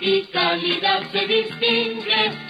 y calidad se distingue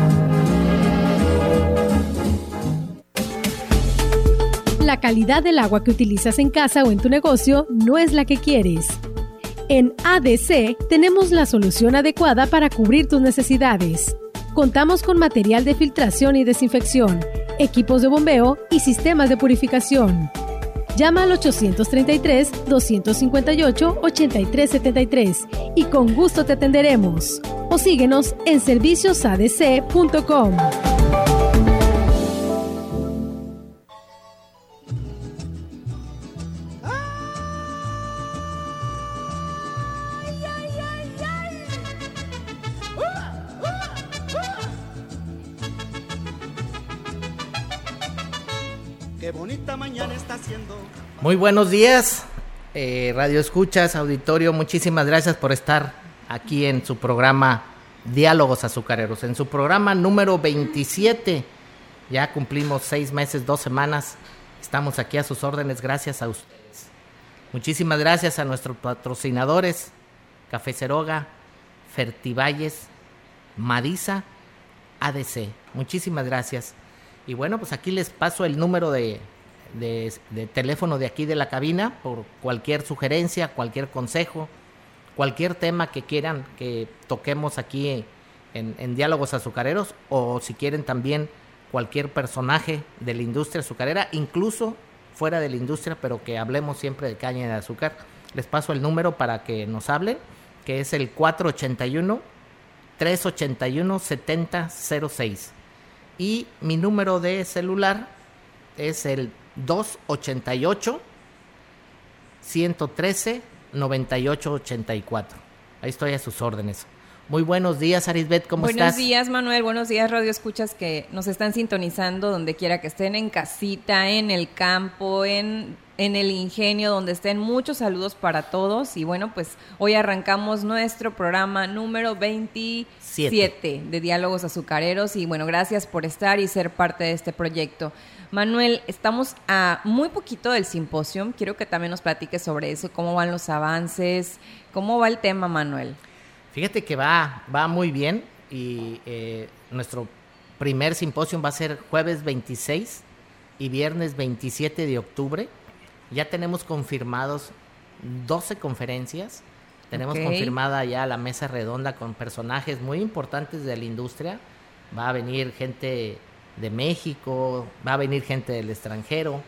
La calidad del agua que utilizas en casa o en tu negocio no es la que quieres. En ADC tenemos la solución adecuada para cubrir tus necesidades. Contamos con material de filtración y desinfección, equipos de bombeo y sistemas de purificación. Llama al 833-258-8373 y con gusto te atenderemos. O síguenos en serviciosadc.com. buenos días, eh, Radio Escuchas, auditorio, muchísimas gracias por estar aquí en su programa Diálogos Azucareros, en su programa número 27. Ya cumplimos seis meses, dos semanas. Estamos aquí a sus órdenes, gracias a ustedes. Muchísimas gracias a nuestros patrocinadores, Café Ceroga, Fertivalles, Madisa, ADC. Muchísimas gracias. Y bueno, pues aquí les paso el número de, de, teléfono de aquí de la cabina por cualquier sugerencia, cualquier consejo, cualquier tema que quieran que toquemos aquí en, Diálogos Azucareros o si quieren también cualquier personaje de la industria azucarera, incluso fuera de la industria, pero que hablemos siempre de caña de azúcar. Les paso el número para que nos hablen, que es el 481 381 7006. Y mi número de celular es el 288 113 9884. Ahí estoy a sus órdenes. Muy buenos días, Arisbet, ¿cómo estás? Buenos días, Manuel. Buenos días, Radio Escuchas que nos están sintonizando donde quiera que estén, en casita, en el campo, en, en el ingenio, donde estén. Muchos saludos para todos. Y bueno, pues hoy arrancamos nuestro programa número 27 de Diálogos Azucareros. Y bueno, gracias por estar y ser parte de este proyecto. Manuel, estamos a muy poquito del simposio. Quiero que también nos platiques sobre eso, cómo van los avances, cómo va el tema, Manuel. Fíjate que va, va muy bien y eh, nuestro primer simposio va a ser jueves 26 y viernes 27 de octubre. Ya tenemos confirmados 12 conferencias. Tenemos confirmada ya la mesa redonda con personajes muy importantes de la industria. Va a venir gente de México, va a venir gente del extranjero.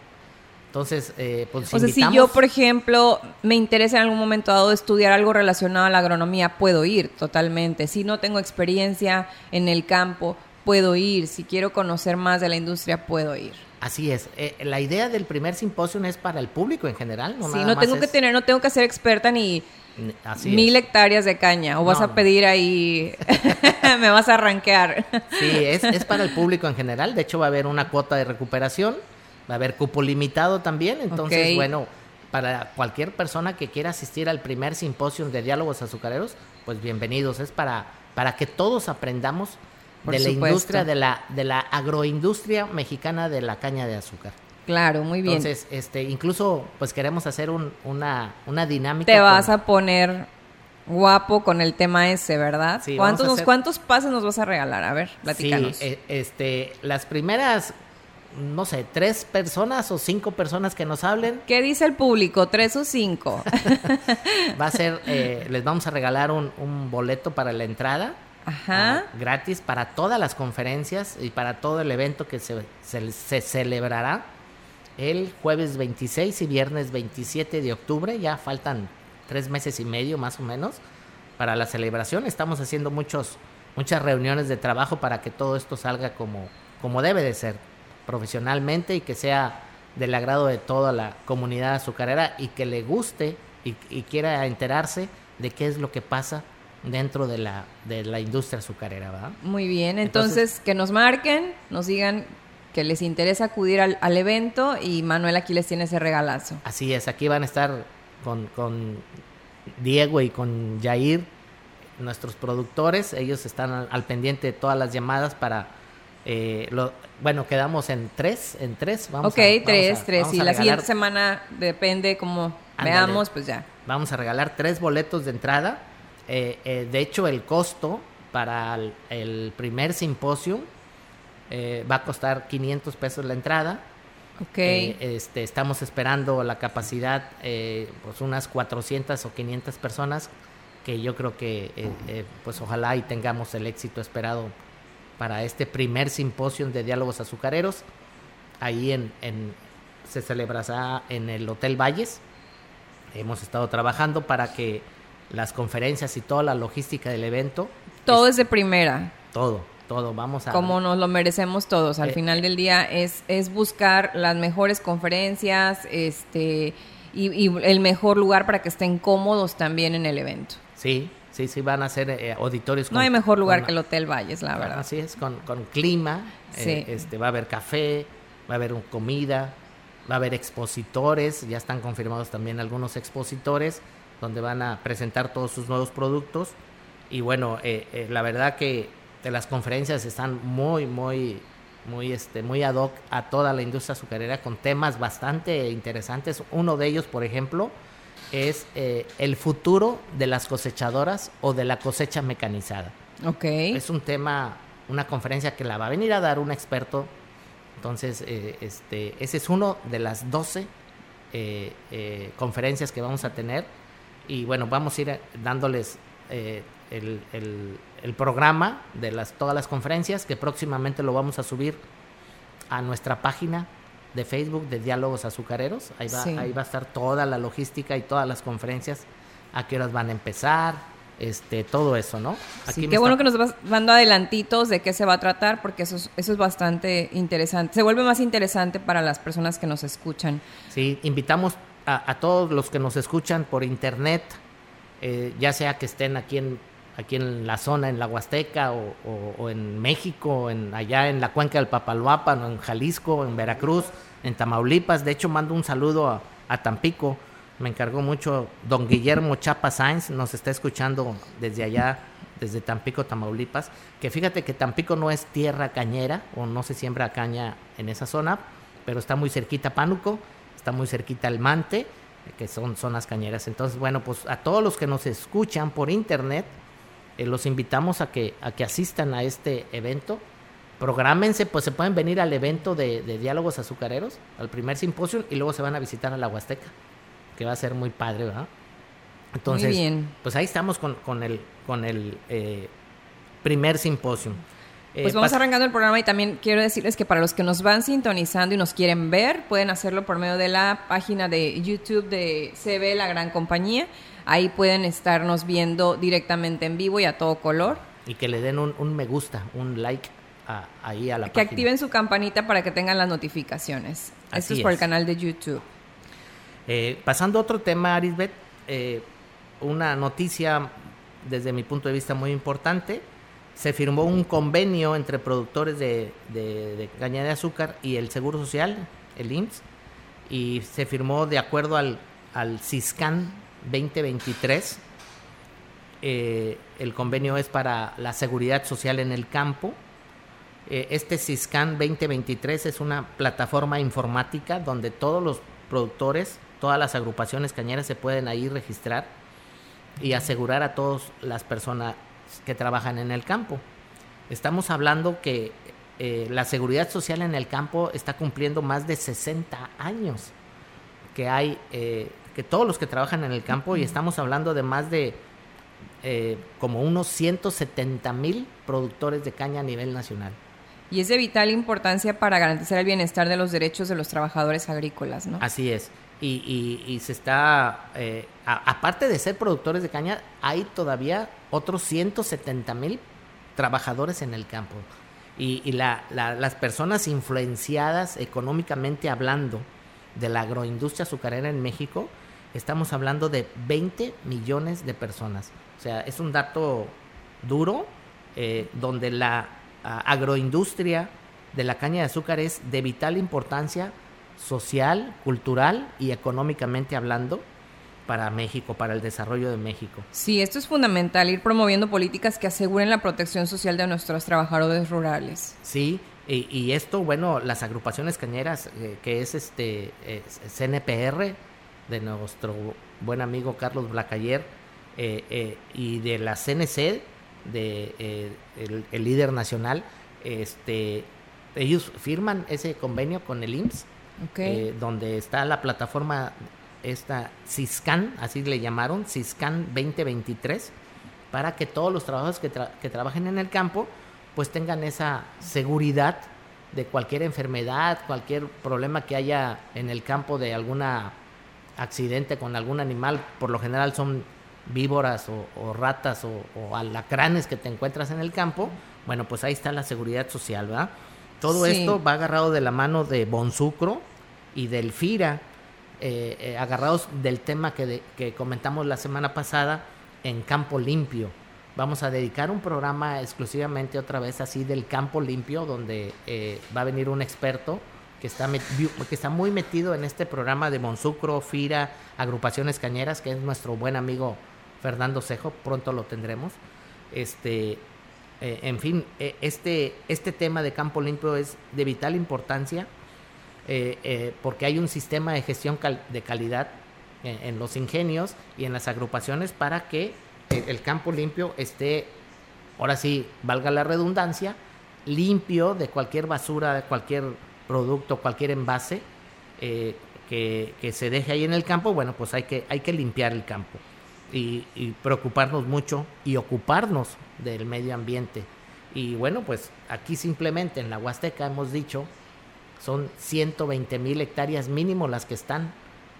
Entonces, eh, pues O sea, si yo, por ejemplo, me interesa en algún momento dado estudiar algo relacionado a la agronomía, puedo ir totalmente. Si no tengo experiencia en el campo, puedo ir. Si quiero conocer más de la industria, puedo ir. Así es. Eh, la idea del primer simposio es para el público en general. No sí, no tengo que tener, no tengo que ser experta ni mil hectáreas de caña. O vas a pedir ahí, me vas a arranquear. sí, es, para el público en general. De hecho, va a haber una cuota de recuperación. Va a haber cupo limitado también. Entonces, bueno, para cualquier persona que quiera asistir al primer simposio de diálogos azucareros, pues bienvenidos. Es para, para que todos aprendamos de la industria, de la, de la agroindustria mexicana de la caña de azúcar. Claro, muy bien. Entonces, este, incluso, pues queremos hacer una, una dinámica. Te vas a poner guapo con el tema ese, ¿verdad? Sí, ¿Cuántos, ¿Cuántos pases nos vas a regalar? A ver, platícanos. Sí, este, las primeras, no sé, tres personas o cinco personas que nos hablen. ¿Qué dice el público? ¿Tres o cinco? Va a ser, eh, les vamos a regalar un, boleto para la entrada. Ajá. Ah, gratis para todas las conferencias y para todo el evento que se, se celebrará el jueves 26 y viernes 27 de octubre. Ya faltan tres meses y medio más o menos para la celebración. Estamos haciendo muchos, muchas reuniones de trabajo para que todo esto salga como, como debe de ser, profesionalmente y que sea del agrado de toda la comunidad azucarera y que le guste y, quiera enterarse de qué es lo que pasa dentro de la, de la industria azucarera, ¿verdad? Muy bien, entonces, que nos marquen, nos digan que les interesa acudir al, al, evento y Manuel aquí les tiene ese regalazo. Así es, aquí van a estar con, con Diego y con Jair, nuestros productores. Ellos están al, pendiente de todas las llamadas para... Eh, lo, bueno, quedamos en tres, en tres. Vamos ok, tres, tres. y la siguiente semana depende como veamos, pues ya. Vamos a regalar tres boletos de entrada. Eh, eh, de hecho, el costo para el, primer simposio va a costar 500 pesos la entrada. Eh, este, estamos esperando la capacidad, eh, pues unas 400 o 500 personas, que yo creo que, eh, pues ojalá y tengamos el éxito esperado para este primer simposio de diálogos azucareros. Ahí en, en, se celebrará en el Hotel Valles. Hemos estado trabajando para que las conferencias y toda la logística del evento. Todo es de primera. Todo, todo, vamos a... Como nos lo merecemos todos, al eh, final del día es, es buscar las mejores conferencias este, y, el mejor lugar para que estén cómodos también en el evento. Sí, sí, sí, van a ser eh, auditorios. no hay mejor lugar que el Hotel Valles, la verdad. Así es, con, con clima, eh, este, va a haber café, va a haber comida, va a haber expositores, ya están confirmados también algunos expositores donde van a presentar todos sus nuevos productos. Y bueno, la verdad que de las conferencias están muy, muy, muy, este, muy ad hoc a toda la industria azucarera con temas bastante interesantes. Uno de ellos, por ejemplo, es eh, el futuro de las cosechadoras o de la cosecha mecanizada. Ok. Es un tema, una conferencia que la va a venir a dar un experto. Entonces, eh, este, ese es uno de las 12 eh, conferencias que vamos a tener. Y bueno, vamos a ir dándoles el, el, programa de las, todas las conferencias, que próximamente lo vamos a subir a nuestra página de Facebook de Diálogos Azucareros. Ahí va, ahí va a estar toda la logística y todas las conferencias, a qué horas van a empezar, este, todo eso, ¿no? Aquí qué bueno que nos vas dando adelantitos de qué se va a tratar, porque eso es, eso es bastante interesante. Se vuelve más interesante para las personas que nos escuchan. Sí, invitamos a, a todos los que nos escuchan por internet, eh, ya sea que estén aquí en aquí en la zona, en la Huasteca o, en México, en, allá en la cuenca del Papaloapan, en Jalisco, en Veracruz, en Tamaulipas. De hecho, mando un saludo a, Tampico. Me encargó mucho don Guillermo Chapa Sainz, nos está escuchando desde allá, desde Tampico, Tamaulipas. Que fíjate que Tampico no es tierra cañera o no se siembra caña en esa zona, pero está muy cerquita Pánuco, está muy cerquita el Mante, que son zonas cañeras. Entonces, bueno, pues a todos los que nos escuchan por internet, eh, los invitamos a que, a que asistan a este evento. Prográmense, pues se pueden venir al evento de, diálogos azucareros, al primer simposio, y luego se van a visitar a la Huasteca, que va a ser muy padre, ¿verdad? Entonces, pues ahí estamos con, con el, con el eh, primer simposio. Eh, pues vamos arrancando el programa y también quiero decirles que para los que nos van sintonizando y nos quieren ver, pueden hacerlo por medio de la página de YouTube de CB La Gran Compañía. Ahí pueden estarnos viendo directamente en vivo y a todo color. Y que le den un, me gusta, un like ahí a la que activen su campanita para que tengan las notificaciones. Esto es por el canal de YouTube. Eh, pasando a otro tema, Arisbet, eh, una noticia desde mi punto de vista muy importante. Se firmó un convenio entre productores de, caña de azúcar y el Seguro Social, el IMSS, y se firmó de acuerdo al, al CISCAN 2023. Eh, el convenio es para la seguridad social en el campo Eh, este CISCAN 2023 es una plataforma informática donde todos los productores, todas las agrupaciones cañeras se pueden ahí registrar y asegurar a todas las personas que trabajan en el campo. Estamos hablando que eh, la seguridad social en el campo está cumpliendo más de 60 años que hay, eh, que todos los que trabajan en el campo, y estamos hablando de más de eh, como unos 170 mil productores de caña a nivel nacional. Y es de vital importancia para garantizar el bienestar de los derechos de los trabajadores agrícolas, ¿no? Así es. Y, se está, aparte de ser productores de caña, hay todavía otros 170 mil trabajadores en el campo y, las personas influenciadas económicamente hablando de la agroindustria azucarera en México, estamos hablando de 20 millones de personas. O sea, es un dato duro eh, donde la agroindustria de la caña de azúcar es de vital importancia social, cultural y económicamente hablando para México, para el desarrollo de México. Sí, esto es fundamental, ir promoviendo políticas que aseguren la protección social de nuestros trabajadores rurales. Sí, y, esto, bueno, las agrupaciones cañeras, eh, que es este CNPR, de nuestro buen amigo Carlos Blacayer, eh, eh, y de la CNC, de el, líder nacional, este, ellos firman ese convenio con el IMSS, donde está la plataforma esta CISCAN, así le llamaron, CISCAN 2023, para que todos los trabajadores que, trabajen en el campo pues tengan esa seguridad de cualquier enfermedad, cualquier problema que haya en el campo de alguna accidente con algún animal, por lo general son víboras o, ratas o, alacranes que te encuentras en el campo, bueno, pues ahí está la seguridad social, ¿verdad? Todo esto va agarrado de la mano de Bonsucro y del FIRA, eh, eh, agarrados del tema que, que comentamos la semana pasada en Campo Limpio. Vamos a dedicar un programa exclusivamente otra vez así del Campo Limpio, donde eh, va a venir un experto que está, que está muy metido en este programa de Monsucro, Fira, Agrupaciones Cañeras, que es nuestro buen amigo Fernando Cejo, pronto lo tendremos. Este, en fin, este, este tema de Campo Limpio es de vital importancia eh, eh, porque hay un sistema de gestión de calidad en, los ingenios y en las agrupaciones para que el, campo limpio esté, ahora sí, valga la redundancia, limpio de cualquier basura, de cualquier producto, cualquier envase eh, que, se deje ahí en el campo, bueno, pues hay que, hay que limpiar el campo y, y preocuparnos mucho y ocuparnos del medio ambiente. Y bueno, pues aquí simplemente en la Huasteca hemos dicho son 120 mil hectáreas mínimo las que están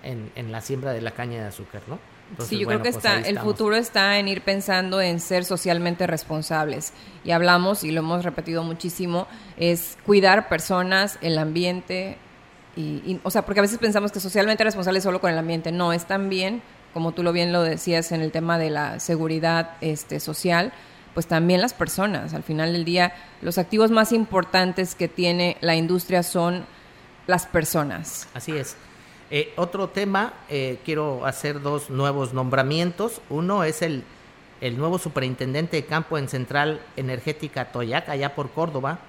en, la siembra de la caña de azúcar, ¿no? sí, yo creo que pues está, el futuro está en ir pensando en ser socialmente responsables. Y hablamos, y lo hemos repetido muchísimo, es cuidar personas, el ambiente, y, o sea, porque a veces pensamos que socialmente responsable es solo con el ambiente. No, es también, como tú lo bien lo decías en el tema de la seguridad este, social, pues también las personas. Al final del día, los activos más importantes que tiene la industria son las personas. Así es. Eh, otro tema, eh, quiero hacer dos nuevos nombramientos. Uno es el, el nuevo superintendente de campo en Central Energética Toyac, allá por Córdoba,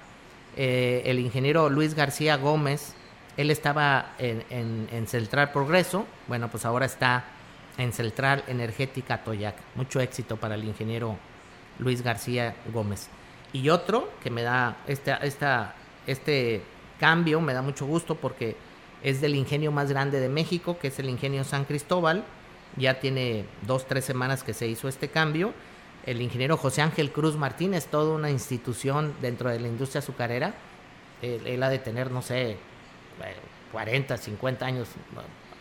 eh, el ingeniero Luis García Gómez. Él estaba en, en, en Central Progreso, bueno, pues ahora está en Central Energética Toyac. Mucho éxito para el ingeniero Luis García Gómez. Y otro que me da esta, esta, este cambio, me da mucho gusto porque es del ingenio más grande de México, que es el ingenio San Cristóbal. Ya tiene dos, tres semanas que se hizo este cambio. El ingeniero José Ángel Cruz Martínez, toda una institución dentro de la industria azucarera. Él, ha de tener, no sé, 40, 50 años,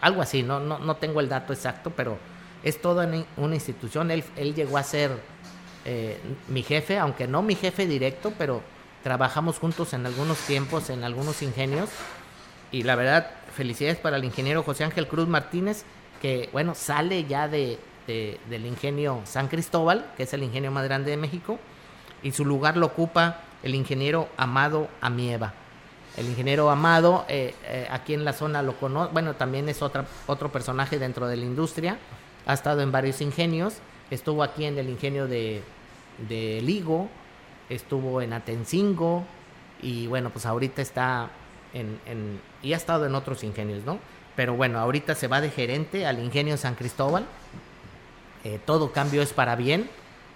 algo así, no, no, no tengo el dato exacto, pero es toda una institución. Él, él llegó a ser eh, mi jefe, aunque no mi jefe directo, pero trabajamos juntos en algunos tiempos, en algunos ingenios. Y la verdad, felicidades para el ingeniero José Ángel Cruz Martínez, que bueno, sale ya de, del ingenio San Cristóbal, que es el ingenio más grande de México, y su lugar lo ocupa el ingeniero Amado Amieva. El ingeniero Amado, eh, eh, aquí en la zona lo conoce, bueno, también es otra, otro personaje dentro de la industria, ha estado en varios ingenios, estuvo aquí en el ingenio de, de Ligo, estuvo en Atencingo, y bueno, pues ahorita está en, en, y ha estado en otros ingenios, ¿no? Pero bueno, ahorita se va de gerente al ingenio San Cristóbal. Eh, todo cambio es para bien.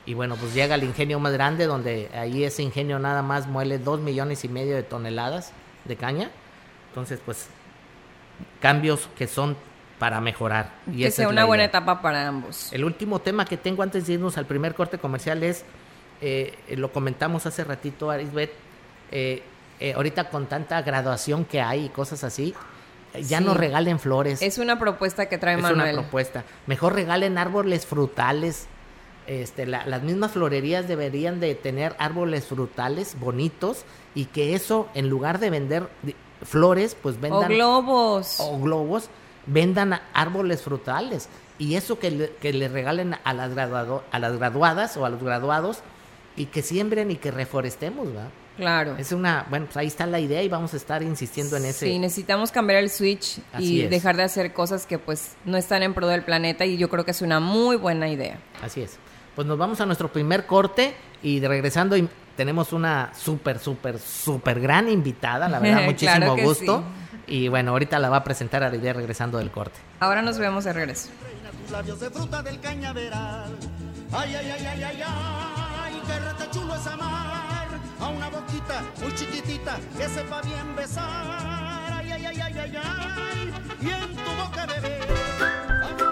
Y bueno, pues llega al ingenio más grande, donde ahí ese ingenio nada más muele dos millones y medio de toneladas de caña. Entonces, pues, cambios que son para mejorar. Y que sea una buena etapa para ambos. El último tema que tengo antes de irnos al primer corte comercial es, eh, lo comentamos hace ratito, Arisbet, eh, eh, ahorita con tanta graduación que hay y cosas así, ya no regalen flores. Es una propuesta que trae Manuel. Es una propuesta. Mejor regalen árboles frutales. Este, las mismas florerías deberían de tener árboles frutales bonitos y que eso, en lugar de vender flores, pues vendan... O globos. O globos, vendan árboles frutales. Y eso que le, que le regalen a las, graduado, a las graduadas o a los graduados y que siembren y que reforestemos, ¿verdad? Claro. Es una, bueno, pues ahí está la idea y vamos a estar insistiendo en ese. Sí, necesitamos cambiar el switch y dejar de hacer cosas que pues no están en pro del planeta y yo creo que es una muy buena idea. Así es. Pues nos vamos a nuestro primer corte y regresando tenemos una súper, súper, súper gran invitada, la verdad, muchísimo gusto. Y bueno, ahorita la va a presentar a la idea regresando del corte. Ahora nos vemos de regreso. Ay, ay, ay, ay, ay, ay, qué chulo es amar a una boquita muy chiquitita que sepa bien besar. Ay, ay, ay, ay, ay, ay, y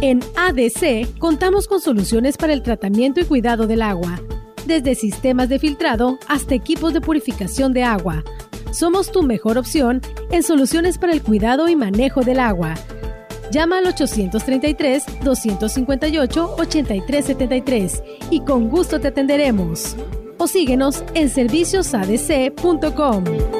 en ADC contamos con soluciones para el tratamiento y cuidado del agua, desde sistemas de filtrado hasta equipos de purificación de agua. Somos tu mejor opción en soluciones para el cuidado y manejo del agua. Llama al 833-258-8373 y con gusto te atenderemos. O síguenos en serviciosadc.com.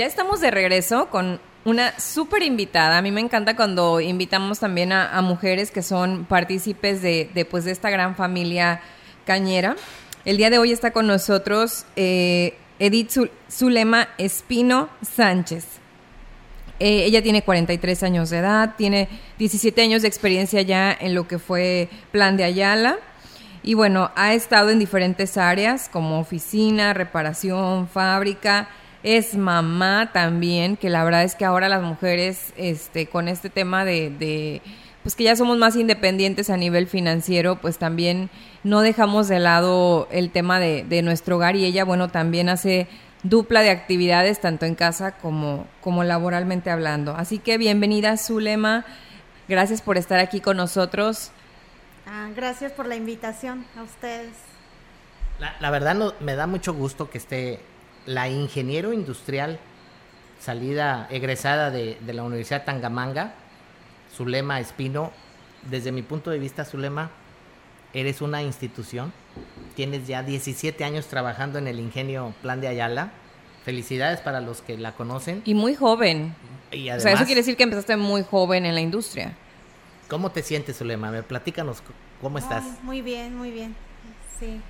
Ya estamos de regreso con una súper invitada. A mí me encanta cuando invitamos también a, mujeres que son partícipes de, pues, de esta gran familia cañera. El día de hoy está con nosotros eh, Edith Zulema Espino Sánchez. Eh, ella tiene 43 años de edad, tiene 17 años de experiencia ya en lo que fue Plan de Ayala. Y bueno, ha estado en diferentes áreas como oficina, reparación, fábrica es mamá también, que la verdad es que ahora las mujeres, este, con este tema de, pues que ya somos más independientes a nivel financiero, pues también no dejamos de lado el tema de, de nuestro hogar y ella, bueno, también hace dupla de actividades, tanto en casa como, como laboralmente hablando. Así que bienvenida, Zulema. Gracias por estar aquí con nosotros. Ah, gracias por la invitación a ustedes. La, la verdad no, me da mucho gusto que esté la ingeniero industrial salida, egresada de, la Universidad Tangamanga, Zulema Espino, desde mi punto de vista, Zulema, eres una institución, tienes ya 17 años trabajando en el ingenio Plan de Ayala, felicidades para los que la conocen. Y muy joven. Y o sea, eso quiere decir que empezaste muy joven en la industria. ¿cómo te sientes, Zulema? A ver, platícanos, ¿cómo estás? Oh, muy bien, muy bien. Sí.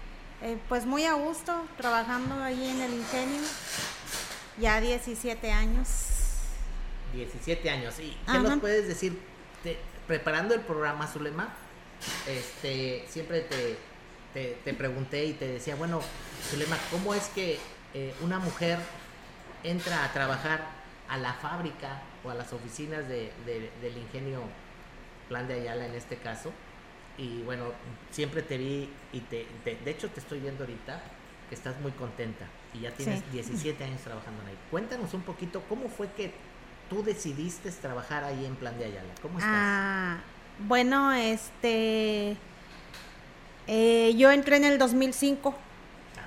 Eh, pues muy a gusto trabajando ahí en el ingenio. Ya 17 años. 17 años. ¿Y qué Ajá. nos puedes decir? Te- preparando el programa, Zulema, este, siempre te, te, te pregunté y te decía, bueno, Zulema, ¿cómo es que eh, una mujer entra a trabajar a la fábrica o a las oficinas de- de- del ingenio Plan de Ayala en este caso? Y bueno, siempre te vi y te, te- de hecho te estoy viendo ahorita que estás muy contenta y ya tienes Sí. 17 años trabajando ahí. Cuéntanos un poquito cómo fue que tú decidiste trabajar ahí en Plan de Ayala. ¿Cómo estás? Ah, bueno, este. eh, yo entré en el 2005.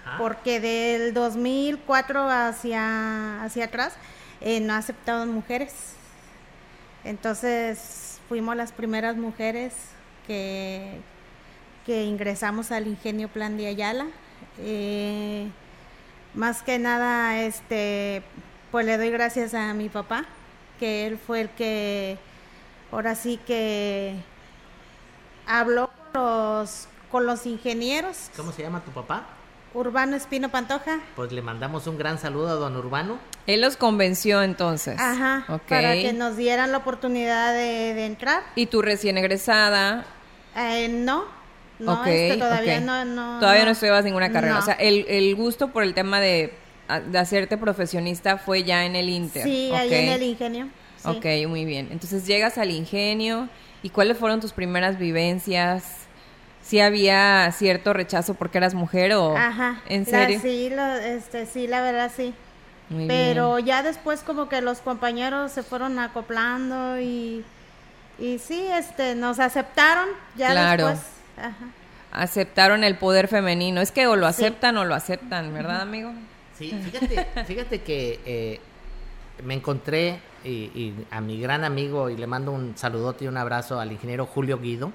Ajá. porque del 2004 hacia, hacia atrás eh, no aceptaban mujeres. Entonces fuimos las primeras mujeres que, que ingresamos al ingenio Plan de Ayala. Eh, más que nada, este, pues le doy gracias a mi papá, que él fue el que, ahora sí que habló con los, con los ingenieros. ¿Cómo se llama tu papá? Urbano Espino Pantoja. Pues le mandamos un gran saludo a don Urbano. Él los convenció entonces. Ajá. Ok. Para que nos dieran la oportunidad de, de entrar. Y tu recién egresada. Eh, no. No, este, todavía no, no. Todavía no estudiabas ninguna carrera. No. O sea, el, el gusto por el tema de, de hacerte profesionista fue ya en el Inter. Sí, ahí Ok. en el ingenio. sí. Ok, muy bien. Entonces llegas al ingenio y cuáles fueron tus primeras vivencias. ¿Sí había cierto rechazo porque eras mujer o Ajá. en la- serio? sí, lo- este, sí, la verdad sí. Muy Pero bien. ya después como que los compañeros se fueron acoplando y, y sí, este, nos aceptaron ya Claro. después. Ajá. aceptaron el poder femenino. Es que o lo Sí. aceptan o lo aceptan, ¿verdad, amigo? Sí, fíjate, fíjate que eh, me encontré y, y a mi gran amigo y le mando un saludote y un abrazo al ingeniero Julio Guido.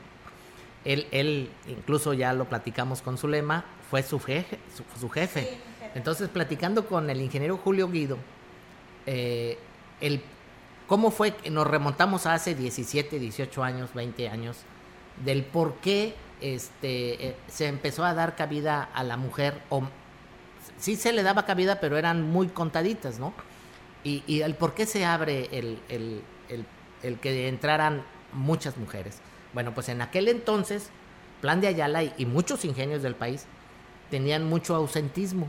Él, él incluso ya lo platicamos con Zulema, fue su jefe. Su, su jefe. Entonces, platicando con el ingeniero Julio Guido, eh, el, ¿cómo fue que nos remontamos a hace 17, 18 años, 20 años, del por qué este, eh, se empezó a dar cabida a la mujer, o sí se le daba cabida, pero eran muy contaditas, ¿no? Y, y el por qué se abre el, el- el- que entraran muchas mujeres. Bueno, pues en aquel entonces, Plan de Ayala y muchos ingenios del país tenían mucho ausentismo.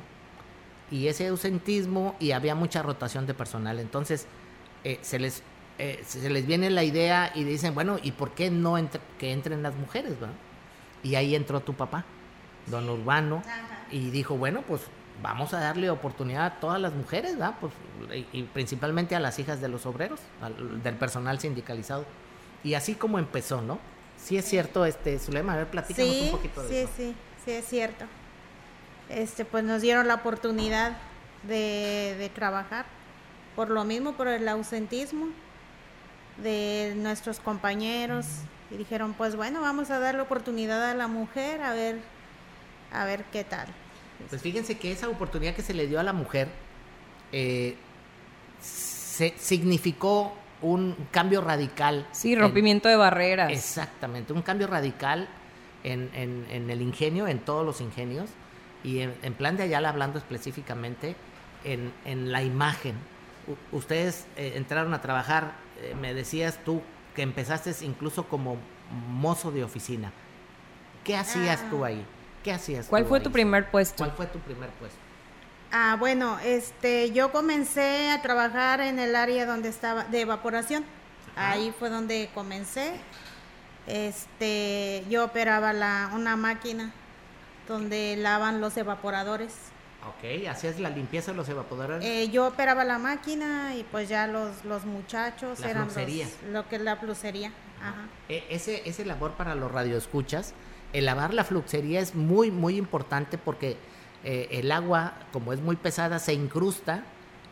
Y ese ausentismo y había mucha rotación de personal. Entonces, eh, se, les, eh, se les viene la idea y dicen, bueno, ¿y por qué no entre- que entren las mujeres? verdad? Y ahí entró tu papá, don Urbano, y dijo, bueno, pues vamos a darle oportunidad a todas las mujeres, ¿verdad? Pues, y, y principalmente a las hijas de los obreros, al- del personal sindicalizado. Y así como empezó, ¿no? Sí es cierto, este, Zulema, a ver, platícanos Sí, un poquito de sí, eso. sí, sí, es cierto. Este, pues nos dieron la oportunidad de, de trabajar por lo mismo, por el ausentismo de nuestros compañeros y dijeron, pues bueno, vamos a darle oportunidad a la mujer a ver, a ver qué tal. Pues fíjense que esa oportunidad que se le dio a la mujer eh, se significó un cambio radical. Sí, en- rompimiento de barreras. Exactamente, un cambio radical en, en- en el ingenio, en todos los ingenios, y en, en plan de Ayala hablando específicamente en, en la imagen. Ustedes eh, entraron a trabajar, eh, me decías tú que empezaste incluso como mozo de oficina. ¿Qué hacías tú ahí? ¿Qué hacías ¿Cuál tú fue ahí? tu primer puesto? ¿Cuál fue tu primer puesto? Ah, bueno, este, yo comencé a trabajar en el área donde estaba de evaporación. Ajá. Ahí fue donde comencé. Este, yo operaba la, una máquina donde lavan los evaporadores. Ok, hacías la limpieza de los evaporadores. Eh, yo operaba la máquina y pues ya los, los muchachos La eran los- fluxería. lo que es la plucería. Ajá. E- ese, ese labor para los radioescuchas, el lavar la fluxería es muy, muy importante porque eh, el agua, como es muy pesada, se incrusta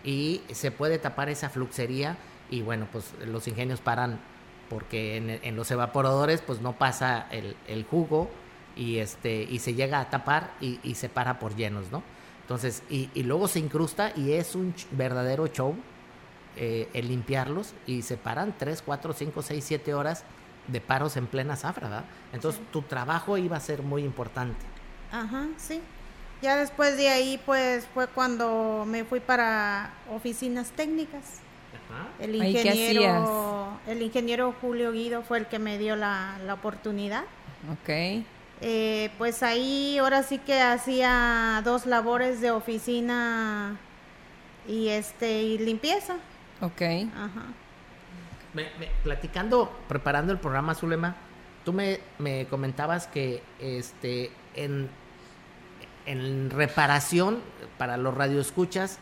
y se puede tapar esa fluxería y bueno, pues los ingenios paran porque en, en los evaporadores pues no pasa el, el jugo y, este, y se llega a tapar y, y se para por llenos, ¿no? Entonces, y, y luego se incrusta y es un ch- verdadero show eh, el limpiarlos y se paran 3, 4, 5, 6, 7 horas de paros en plena zafra, ¿verdad? Entonces tu trabajo iba a ser muy importante. Ajá, sí. Ya después de ahí, pues fue cuando me fui para oficinas técnicas. Ajá. El Ahí, ¿qué ingeniero, el ingeniero Julio Guido fue el que me dio la, la oportunidad. Ok. Eh, pues ahí ahora sí que hacía dos labores de oficina y este y limpieza. Ok. Ajá. Me- me- platicando, preparando el programa, Zulema, tú me, me comentabas que este en, en reparación, para los radioescuchas,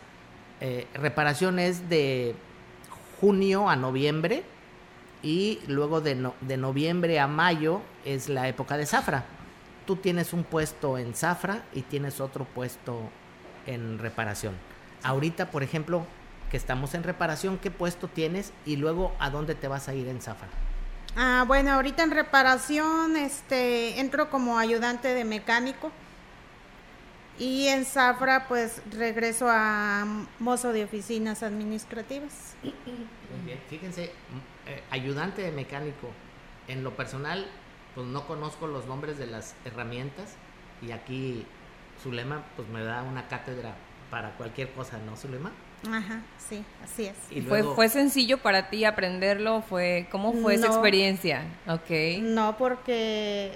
eh, reparación es de junio a noviembre y luego de, no- de noviembre a mayo es la época de zafra. Tú tienes un puesto en zafra y tienes otro puesto en reparación. Ahorita, por ejemplo, que estamos en reparación, ¿qué puesto tienes y luego a dónde te vas a ir en zafra? Ah, bueno, ahorita en reparación, este, entro como ayudante de mecánico y en Zafra, pues regreso a mozo de oficinas administrativas. Muy bien. Fíjense, eh, ayudante de mecánico. En lo personal, pues no conozco los nombres de las herramientas y aquí Zulema pues me da una cátedra para cualquier cosa, ¿no, Zulema? Ajá, sí, así es. Y ¿Fue, luego- ¿Fue sencillo para ti aprenderlo? Fue, ¿Cómo fue esa No. experiencia? Ok. No, porque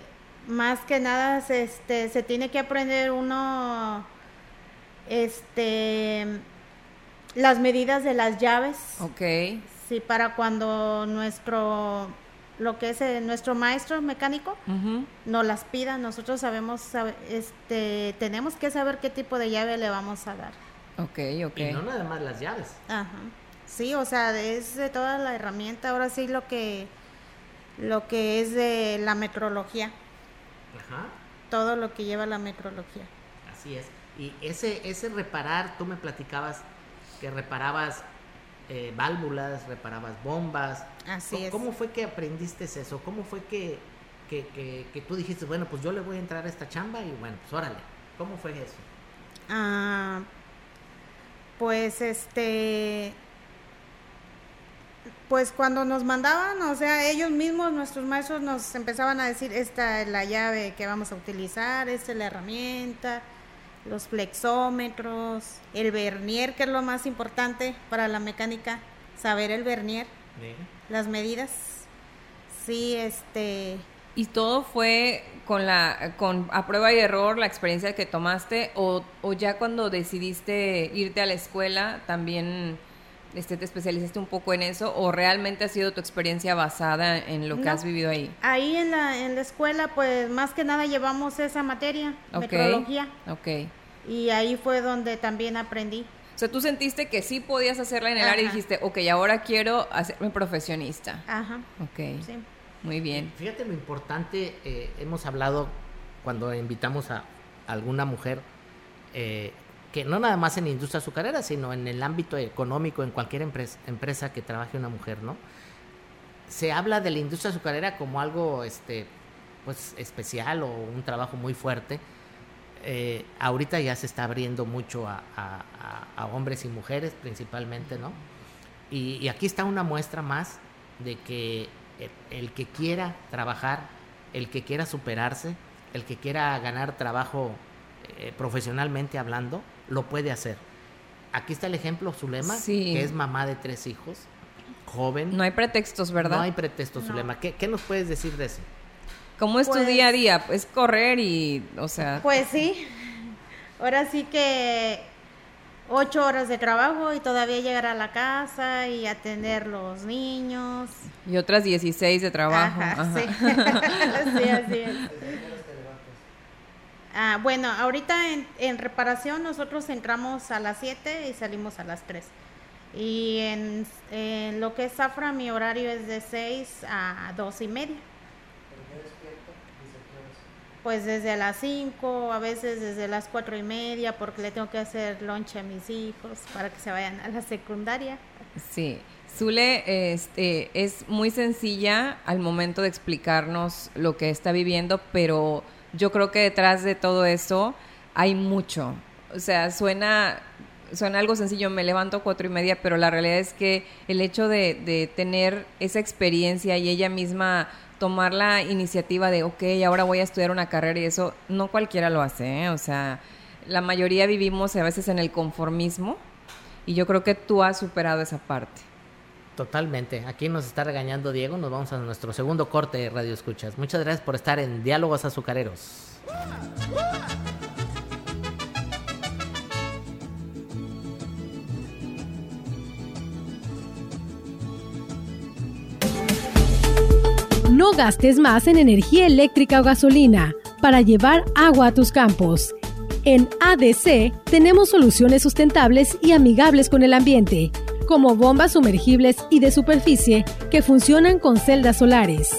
más que nada se, este, se tiene que aprender uno este, las medidas de las llaves. Ok. Sí, para cuando nuestro, lo que es eh, nuestro maestro mecánico Ujú. nos las pida, nosotros sabemos, sabe- este, tenemos que saber qué tipo de llave le vamos a dar. Ok, ok. Y no nada más las llaves. Ajá. Sí, o sea, es de toda la herramienta, ahora sí lo que, lo que es de la metrología, Ajá. todo lo que lleva la metrología. Así es. Y ese, ese reparar, tú me platicabas que reparabas eh, válvulas, reparabas bombas. Así ¿Cómo, es. ¿Cómo fue que aprendiste eso? ¿Cómo fue que, que, que, que tú dijiste, bueno, pues yo le voy a entrar a esta chamba y bueno, pues órale. ¿Cómo fue eso? Ah, pues este pues cuando nos mandaban, o sea, ellos mismos, nuestros maestros nos empezaban a decir, esta es la llave que vamos a utilizar, esta es la herramienta, los flexómetros, el vernier, que es lo más importante para la mecánica, saber el vernier, Mira. las medidas. Sí, este, ¿Y todo fue con la con a prueba y error la experiencia que tomaste o, o ya cuando decidiste irte a la escuela también este, te especializaste un poco en eso o realmente ha sido tu experiencia basada en lo que No. has vivido ahí? ahí en la, en la escuela, pues más que nada llevamos esa materia, Ok. metrología. Ok. Y ahí fue donde también aprendí. O sea, tú sentiste que sí podías hacerla en el área y Ajá. dijiste, ok, ahora quiero hacerme profesionista. Ajá, Ok, sí. muy bien. Fíjate lo importante, eh, hemos hablado cuando invitamos a alguna mujer, eh, que no nada más en la industria azucarera, sino en el ámbito económico, en cualquier empresa, empresa que trabaje una mujer, ¿no? Se habla de la industria azucarera como algo este, pues, especial o un trabajo muy fuerte. Eh, ahorita ya se está abriendo mucho a, a- a- hombres y mujeres principalmente, ¿no? Y, y aquí está una muestra más de que el, el que quiera trabajar, el que quiera superarse, el que quiera ganar trabajo eh, profesionalmente hablando, lo puede hacer. Aquí está el ejemplo, Zulema, Sí. que es mamá de tres hijos, joven. No hay pretextos, ¿verdad? No hay pretexto, No. Zulema. ¿Qué, qué nos puedes decir de eso? ¿Cómo es tu Pues- día a día? Es correr y, o sea, Pues sí, ahora sí que ocho horas de trabajo y todavía llegar a la casa y atender los niños. y otras 16 de trabajo. Ajá, Ajá. Sí. Sí, así es. Ah, bueno, ahorita en, en reparación nosotros entramos a las 7 y salimos a las 3. Y en, en lo que es Zafra mi horario es de 6 a 2 y media. Pues desde las 5, a veces desde las 4 y media, porque le tengo que hacer lunch a mis hijos para que se vayan a la secundaria. Sí. Zule este, es muy sencilla al momento de explicarnos lo que está viviendo, pero yo creo que detrás de todo eso hay mucho. O sea, suena suena algo sencillo, me levanto cuatro y media, pero la realidad es que el hecho de, de tener esa experiencia y ella misma tomar la iniciativa de, ok, ahora voy a estudiar una carrera y eso, no cualquiera lo hace, ¿eh? o sea, la mayoría vivimos a veces en el conformismo y yo creo que tú has superado esa parte. Totalmente. Aquí nos está regañando Diego. Nos vamos a nuestro segundo corte de Radio Escuchas. Muchas gracias por estar en Diálogos Azucareros. No gastes más en energía eléctrica o gasolina para llevar agua a tus campos. En ADC tenemos soluciones sustentables y amigables con el ambiente, como bombas sumergibles y de superficie que funcionan con celdas solares.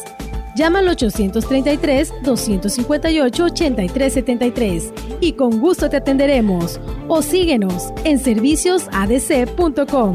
Llama al 833-258-8373 y con gusto te atenderemos o síguenos en serviciosadc.com.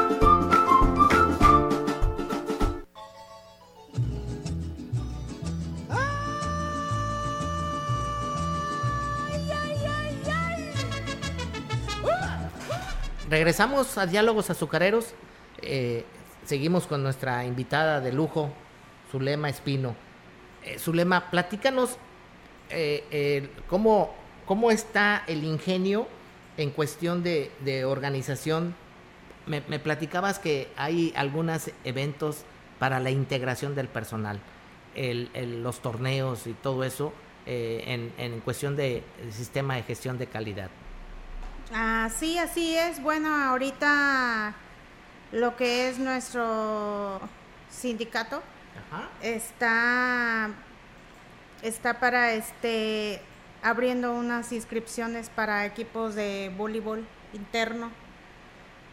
Regresamos a Diálogos Azucareros. Eh, seguimos con nuestra invitada de lujo, Zulema Espino. Eh, Zulema, platícanos eh, cómo, cómo está el ingenio en cuestión de, organización. Me, platicabas que hay algunos eventos para la integración del personal, los torneos y todo eso en, en, cuestión de sistema de gestión de calidad. Ah, sí, así es. Bueno, ahorita lo que es nuestro sindicato está está para este abriendo unas inscripciones para equipos de voleibol interno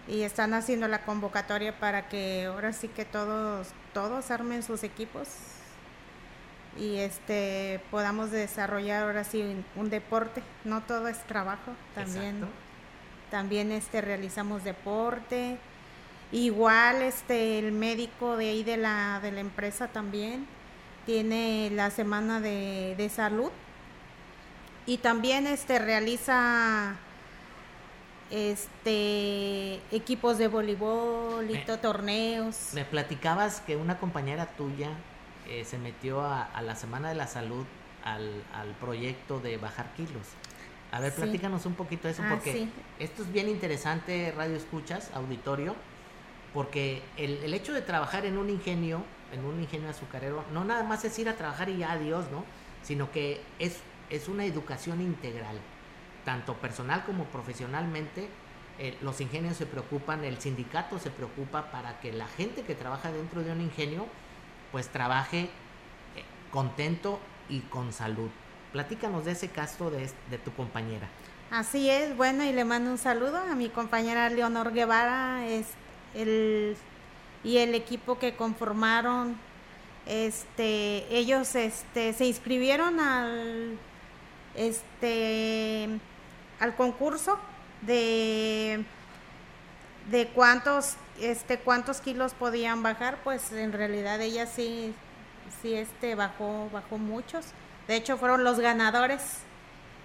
y están haciendo la convocatoria para que ahora sí que todos todos armen sus equipos y este podamos desarrollar ahora sí un, deporte. No todo es trabajo también también este realizamos deporte. Igual este el médico de ahí de la, de la empresa también tiene la semana de, salud y también este realiza este equipos de voleibol y torneos. Me platicabas que una compañera tuya eh, se metió a, la semana de la salud al, al proyecto de bajar kilos. A ver, platícanos un poquito de eso, ah, porque esto es bien interesante, Radio Escuchas, auditorio, porque el, el, hecho de trabajar en un ingenio, en un ingenio azucarero, no nada más es ir a trabajar y ya adiós, ¿no? Sino que es, es una educación integral, tanto personal como profesionalmente. Eh, los ingenios se preocupan, el sindicato se preocupa para que la gente que trabaja dentro de un ingenio, pues trabaje eh, contento y con salud. Platícanos de ese caso de, tu compañera. Así es, bueno, y le mando un saludo a mi compañera Leonor Guevara es el, y el equipo que conformaron. Este, ellos este, se inscribieron al, este, al concurso de, de cuántos, este, cuántos kilos podían bajar, pues en realidad ella sí, sí este, bajó, bajó muchos. De hecho, fueron los ganadores.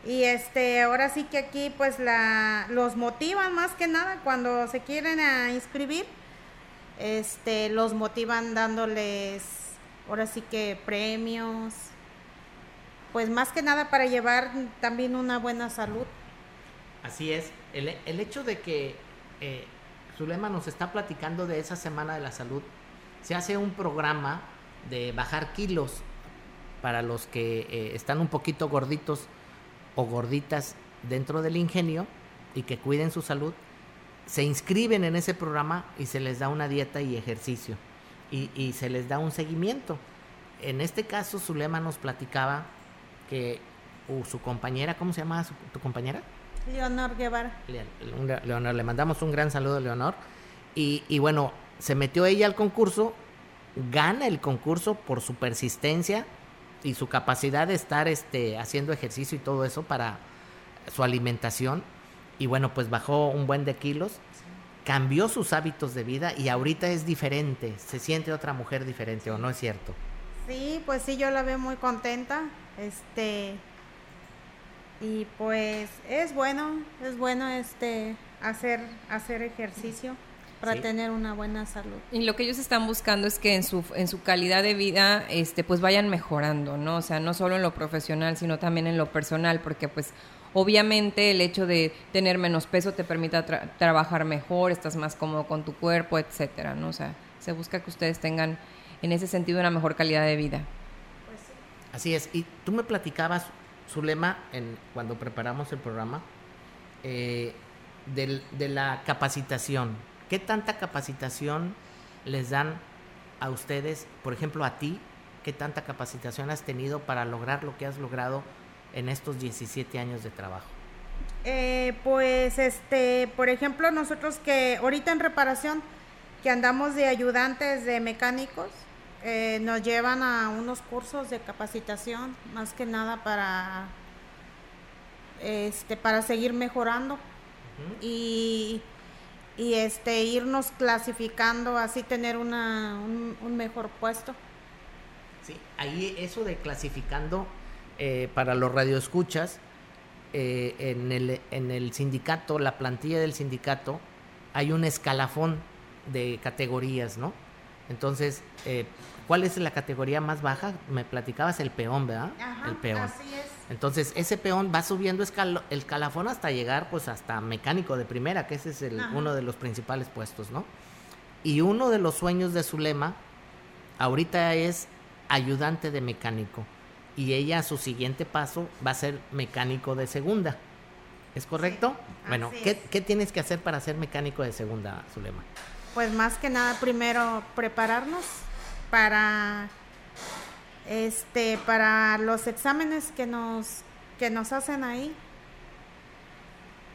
Y este, ahora sí que aquí pues la, los motivan más que nada cuando se quieren a inscribir. Este, los motivan dándoles ahora sí que premios. Pues más que nada para llevar también una buena salud. Así es. El, el hecho de que eh, Zulema nos está platicando de esa Semana de la Salud. Se hace un programa de bajar kilos para los que eh, están un poquito gorditos o gorditas dentro del ingenio y que cuiden su salud. Se inscriben en ese programa y se les da una dieta y ejercicio y, y se les da un seguimiento. En este caso, Zulema nos platicaba que uh, su compañera, ¿cómo se llama su- tu compañera? Leonor Guevara. Le- Leonor, le mandamos un gran saludo a Leonor. Y, y bueno, se metió ella al concurso, gana el concurso por su persistencia y su capacidad de estar este, haciendo ejercicio y todo eso para su alimentación. Y bueno, pues bajó un buen de kilos, cambió sus hábitos de vida y ahorita es diferente, se siente otra mujer diferente, ¿o no es cierto? Sí, pues sí, yo la veo muy contenta. Este. Y pues es bueno, es bueno este hacer, hacer ejercicio para Sí. tener una buena salud. Y lo que ellos están buscando es que en su, en su calidad de vida, este, pues vayan mejorando, ¿no? O sea, no solo en lo profesional, sino también en lo personal, porque pues obviamente el hecho de tener menos peso te permite tra- trabajar mejor, estás más cómodo con tu cuerpo, etcétera, ¿no? O sea, se busca que ustedes tengan en ese sentido una mejor calidad de vida. Así es. Y tú me platicabas, Zulema, en, cuando preparamos el programa, eh, del- de la capacitación. ¿Qué tanta capacitación les dan a ustedes, por ejemplo, a ti? ¿Qué tanta capacitación has tenido para lograr lo que has logrado en estos 17 años de trabajo? Eh, pues, este, por ejemplo, nosotros que ahorita en reparación, que andamos de ayudantes de mecánicos, eh, nos llevan a unos cursos de capacitación, más que nada para, este, para seguir mejorando y, y este, irnos clasificando, así tener una, un, un mejor puesto. Sí, ahí eso de clasificando eh, para los radioescuchas, eh, en, el, en el sindicato, la plantilla del sindicato, hay un escalafón de categorías, ¿no? Entonces, eh, ¿cuál es la categoría más baja? Me platicabas el peón, ¿verdad? Ajá, el peón. así es. Entonces, ese peón va subiendo escalo- el escalafón hasta llegar, pues, hasta mecánico de primera, que ese es el, uno de los principales puestos, ¿no? Y uno de los sueños de Zulema, ahorita es ayudante de mecánico. Y ella, su siguiente paso, va a ser mecánico de segunda. ¿Es correcto? bueno, ¿qué, es. qué tienes que hacer para ser mecánico de segunda, Zulema? Pues más que nada primero prepararnos para este para los exámenes que nos que nos hacen ahí.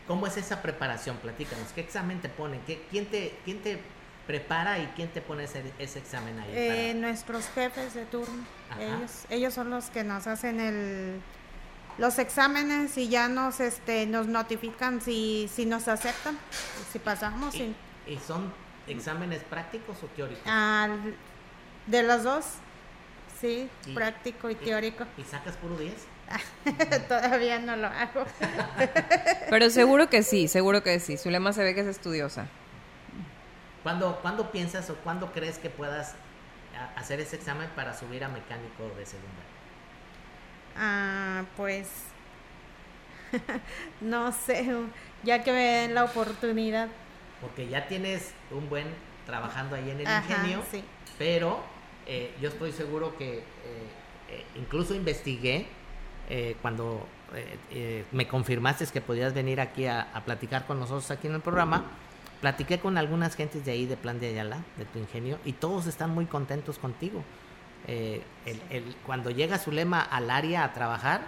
¿Cómo es esa preparación? Platícanos. ¿Qué examen te ponen? ¿Qué, quién, te, ¿Quién te prepara y quién te pone ese, ese examen ahí? Eh, para- nuestros jefes de turno, Ajá. ellos ellos son los que nos hacen el los exámenes y ya nos este nos notifican si si nos aceptan, si pasamos ¿Y, son exámenes prácticos o teóricos? de los dos. Sí, Y- práctico y ¿Y- teórico. ¿Y sacas puro 10? Todavía no lo hago. Pero seguro que sí, seguro que sí. Zulema se ve que es estudiosa. ¿Cuándo, ¿Cuándo piensas o cuándo crees que puedas hacer ese examen para subir a mecánico de segunda? Ah, pues no sé, ya que me den la oportunidad. Porque ya tienes un buen trabajando ahí en el Ajá, ingenio, sí. pero eh, yo estoy seguro que eh, eh, incluso investigué eh, cuando me confirmaste que podías venir aquí a, platicar con nosotros aquí en el programa. Platiqué con algunas gentes de ahí de Plan de Ayala, de tu ingenio, y todos están muy contentos contigo. Cuando llega Zulema al área a trabajar,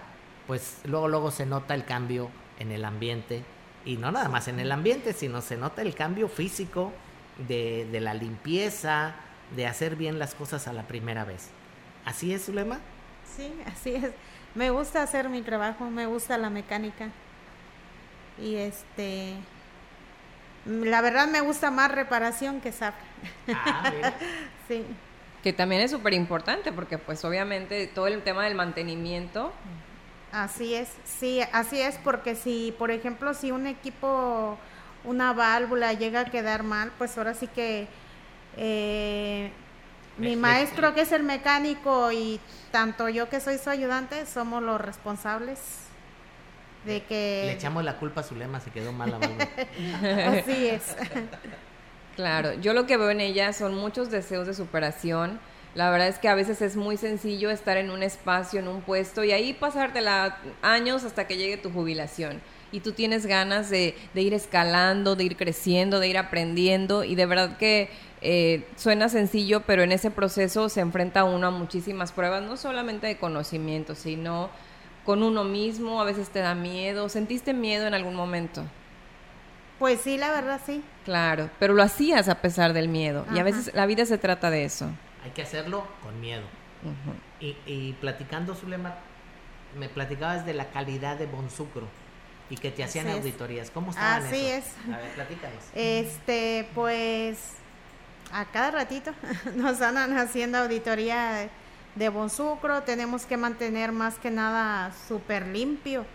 pues luego, luego se nota el cambio en el ambiente, y no nada más en el ambiente, sino se nota el cambio físico de, de la limpieza, de hacer bien las cosas a la primera vez. ¿Así es, Zulema? Sí, así es. Me gusta hacer mi trabajo, me gusta la mecánica. Y este, la verdad me gusta más reparación que SAP. Ah, mira. Sí, Que también es súper importante porque pues obviamente todo el tema del mantenimiento así es. Sí, así es porque si, por ejemplo, si un equipo, una válvula llega a quedar mal, pues ahora sí que eh, mi maestro que es el mecánico y tanto yo que soy su ayudante somos los responsables de que Le echamos la culpa a Zulema, se quedó mal la válvula. Así es. Claro, yo lo que veo en ella son muchos deseos de superación. La verdad es que a veces es muy sencillo estar en un espacio, en un puesto y ahí pasártela años hasta que llegue tu jubilación. Y tú tienes ganas de, de ir escalando, de ir creciendo, de ir aprendiendo y de verdad que eh, suena sencillo, pero en ese proceso se enfrenta uno a muchísimas pruebas, no solamente de conocimiento, sino con uno mismo, a veces te da miedo. ¿Sentiste miedo en algún momento? Pues sí, la verdad sí. Claro, pero lo hacías a pesar del miedo. Y a veces la vida se trata de eso. Hay que hacerlo con miedo. y, y, platicando, Zulema, me platicabas de la calidad de Bonsucro y que te hacían auditorías. ¿Cómo estaban Así es. A ver, platícanos. Este, pues a cada ratito nos andan haciendo auditoría de, Bonsucro, tenemos que mantener más que nada súper limpio.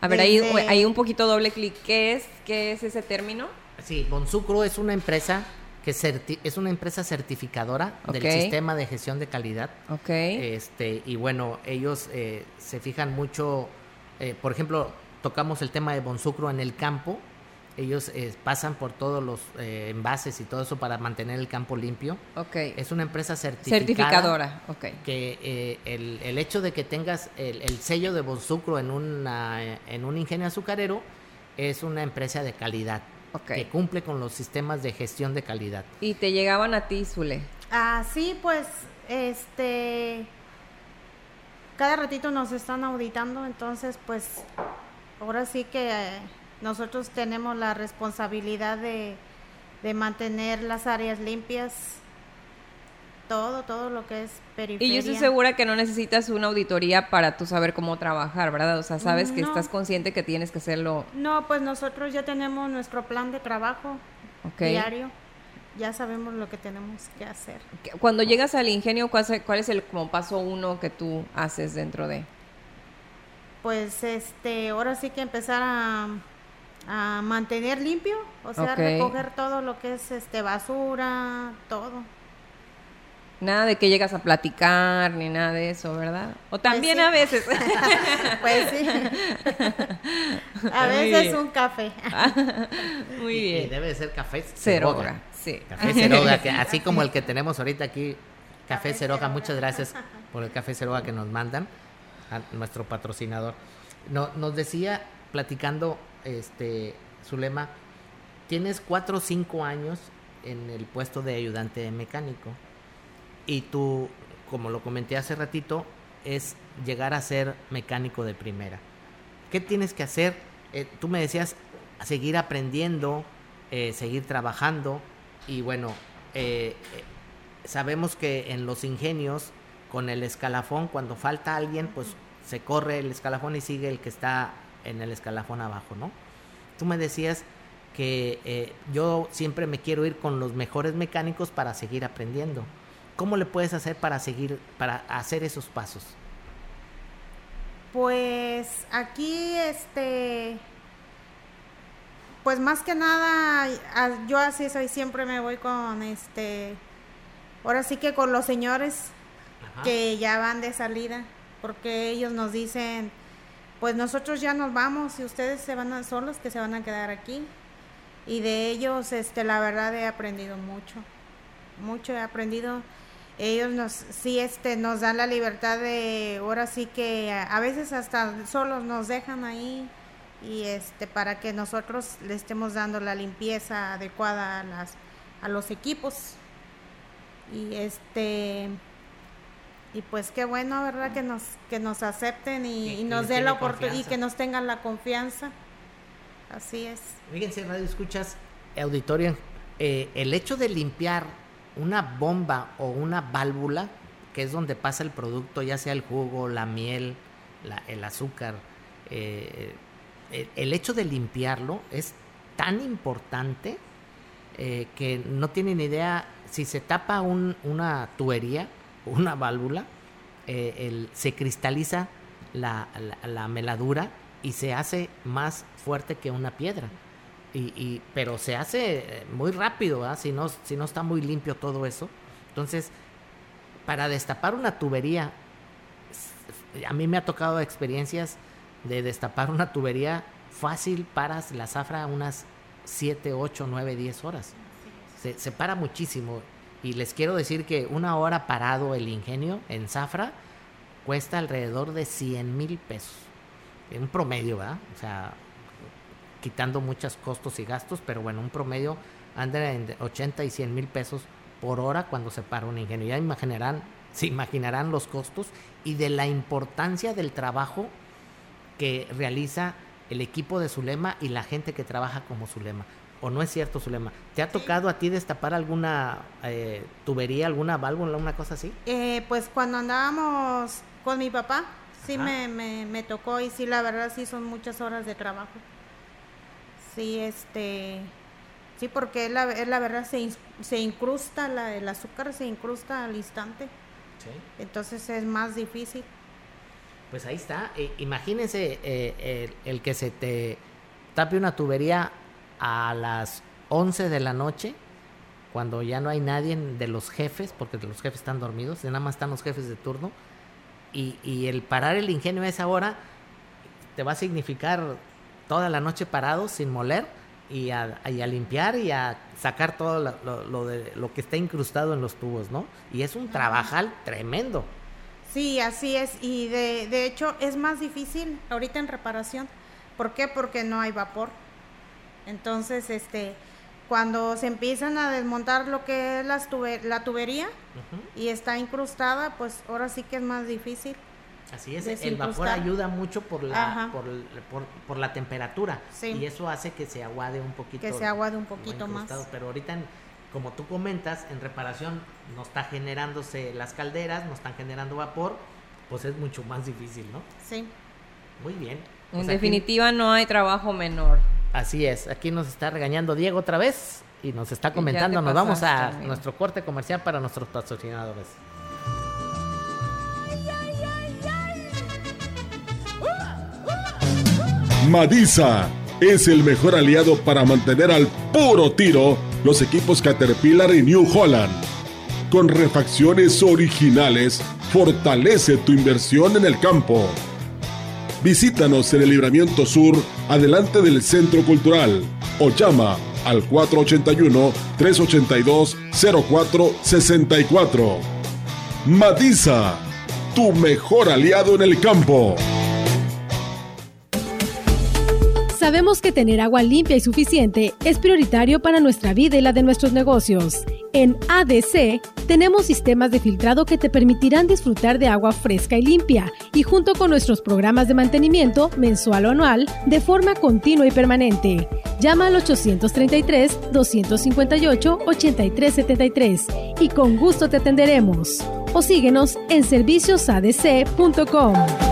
A ver, ahí, hay un poquito doble clic. ¿Qué es, ¿Qué es ese término? Sí, Bonsucro es una empresa que es una empresa certificadora del sistema de gestión de calidad. Ok. Este, y bueno, ellos eh, se fijan mucho, eh, por ejemplo, tocamos el tema de Bonsucro en el campo ellos eh, pasan por todos los eh, envases y todo eso para mantener el campo limpio. Ok. Es una empresa certificada. Certificadora, ok. Que eh, el, el, hecho de que tengas el, el sello de Bonsucro en, una, en un ingenio azucarero es una empresa de calidad. Que cumple con los sistemas de gestión de calidad. ¿Y te llegaban a ti, Zule? Ah, sí, pues, este... Cada ratito nos están auditando, entonces, pues, ahora sí que nosotros tenemos la responsabilidad de, mantener las áreas limpias, todo, todo lo que es periferia. Y yo estoy segura que no necesitas una auditoría para tú saber cómo trabajar, ¿verdad? O sea, sabes que estás consciente que tienes que hacerlo. No, pues nosotros ya tenemos nuestro plan de trabajo diario. Ya sabemos lo que tenemos que hacer. Cuando llegas al ingenio, ¿cuál es, cuál es el como paso uno que tú haces dentro de? Pues este, ahora sí que empezar a a mantener limpio, o sea, recoger todo lo que es este basura, todo. Nada de que llegas a platicar ni nada de eso, ¿verdad? O pues también a veces. pues sí. a veces un café. Muy bien. Y, debe ser café Ceroga. Sí. Café Ceroga, que así como el que tenemos ahorita aquí, Café Ceroga. Muchas gracias por el Café Ceroga que nos mandan, a nuestro patrocinador. No, nos decía, platicando este, Zulema, tienes cuatro o cinco años en el puesto de ayudante mecánico y tú, como lo comenté hace ratito, es llegar a ser mecánico de primera. ¿Qué tienes que hacer? Eh, tú me decías seguir aprendiendo, eh, seguir trabajando y bueno, eh, sabemos que en los ingenios con el escalafón, cuando falta alguien, pues se corre el escalafón y sigue el que está en el escalafón abajo, ¿no? Tú me decías que eh, yo siempre me quiero ir con los mejores mecánicos para seguir aprendiendo. ¿Cómo le puedes hacer para seguir, para hacer esos pasos? Pues aquí, este, pues más que nada, yo así soy, siempre me voy con, este, ahora sí que con los señores que ya van de salida, porque ellos nos dicen, pues nosotros ya nos vamos y ustedes se van a, son los que se van a quedar aquí. Y de ellos, este, la verdad he aprendido mucho, mucho he aprendido. Ellos nos, sí, este, nos dan la libertad de, ahora sí que a, veces hasta solos nos dejan ahí y este, para que nosotros le estemos dando la limpieza adecuada a las, a los equipos. Y este, y pues qué bueno, ¿verdad? Que nos, que nos acepten y, nos den la oportunidad y que nos tengan la confianza. Así es. Fíjense, Radio Escuchas, auditorio, eh, el hecho de limpiar una bomba o una válvula, que es donde pasa el producto, ya sea el jugo, la miel, el azúcar, eh, el hecho de limpiarlo es tan importante eh, que no tienen idea si se tapa un, una tubería una válvula, eh, se cristaliza la, meladura y se hace más fuerte que una piedra. Y, pero se hace eh, muy rápido, si, no, si no está muy limpio todo eso. Entonces, para destapar una tubería, a mí me ha tocado experiencias de destapar una tubería fácil para la zafra unas 7, 8, 9, 10 horas. se, se para muchísimo. Y les quiero decir que una hora parado el ingenio en Zafra cuesta alrededor de 100 mil pesos. En un promedio, ¿verdad? O sea, quitando muchos costos y gastos, pero bueno, un promedio anda en 80 y 100 mil pesos por hora cuando se para un ingenio. Ya imaginarán, se imaginarán los costos y de la importancia del trabajo que realiza el equipo de Zulema y la gente que trabaja como Zulema. ¿O no es cierto, Zulema? ¿Te ha tocado a ti destapar alguna eh, tubería, alguna válvula, una cosa así? Eh, pues cuando andábamos con mi papá, sí me, me, me tocó y sí, la verdad, sí son muchas horas de trabajo. Sí, este... Sí, porque es la, la verdad, se, se incrusta, la, el azúcar se incrusta al instante. Sí. Entonces es más difícil. Pues ahí está. Eh, imagínense eh, el, el que se te tape una tubería a las 11 de la noche, cuando ya no hay nadie de los jefes, porque los jefes están dormidos, nada más están los jefes de turno, y, y el parar el ingenio a esa hora te va a significar toda la noche parado sin moler y a, y a limpiar y a sacar todo lo, lo- lo de, lo que está incrustado en los tubos, ¿no? Y es un trabajal tremendo. Sí, así es. Y de, de hecho es más difícil ahorita en reparación. ¿Por qué? Porque no hay vapor. Entonces, este, cuando se empiezan a desmontar lo que es las tube- la tubería y está incrustada, pues ahora sí que es más difícil. Así es, el vapor ayuda mucho por la, por, por, por la temperatura Sí. y eso hace que se aguade un poquito. Que se aguade un poquito más. Pero ahorita, como tú comentas, en reparación no está generándose las calderas, no están generando vapor, pues es mucho más difícil, ¿no? Sí. Muy bien. En Pues aquí- definitiva, no hay trabajo menor. así es, aquí nos está regañando Diego otra vez y nos está comentando, nos vamos a nuestro corte comercial para nuestros patrocinadores. Madisa es el mejor aliado para mantener al puro tiro los equipos Caterpillar y New Holland. Con refacciones originales, fortalece tu inversión en el campo. Visítanos en el Libramiento Sur, adelante del Centro Cultural, o llama al 481-382-0464. Madisa, tu mejor aliado en el campo. Sabemos que tener agua limpia y suficiente es prioritario para nuestra vida y la de nuestros negocios. En ADC tenemos sistemas de filtrado que te permitirán disfrutar de agua fresca y limpia y junto con nuestros programas de mantenimiento mensual o anual de forma continua y permanente. Llama al 833-258-8373 y con gusto te atenderemos. O síguenos en serviciosadc.com.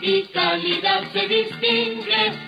y calidad se distingue.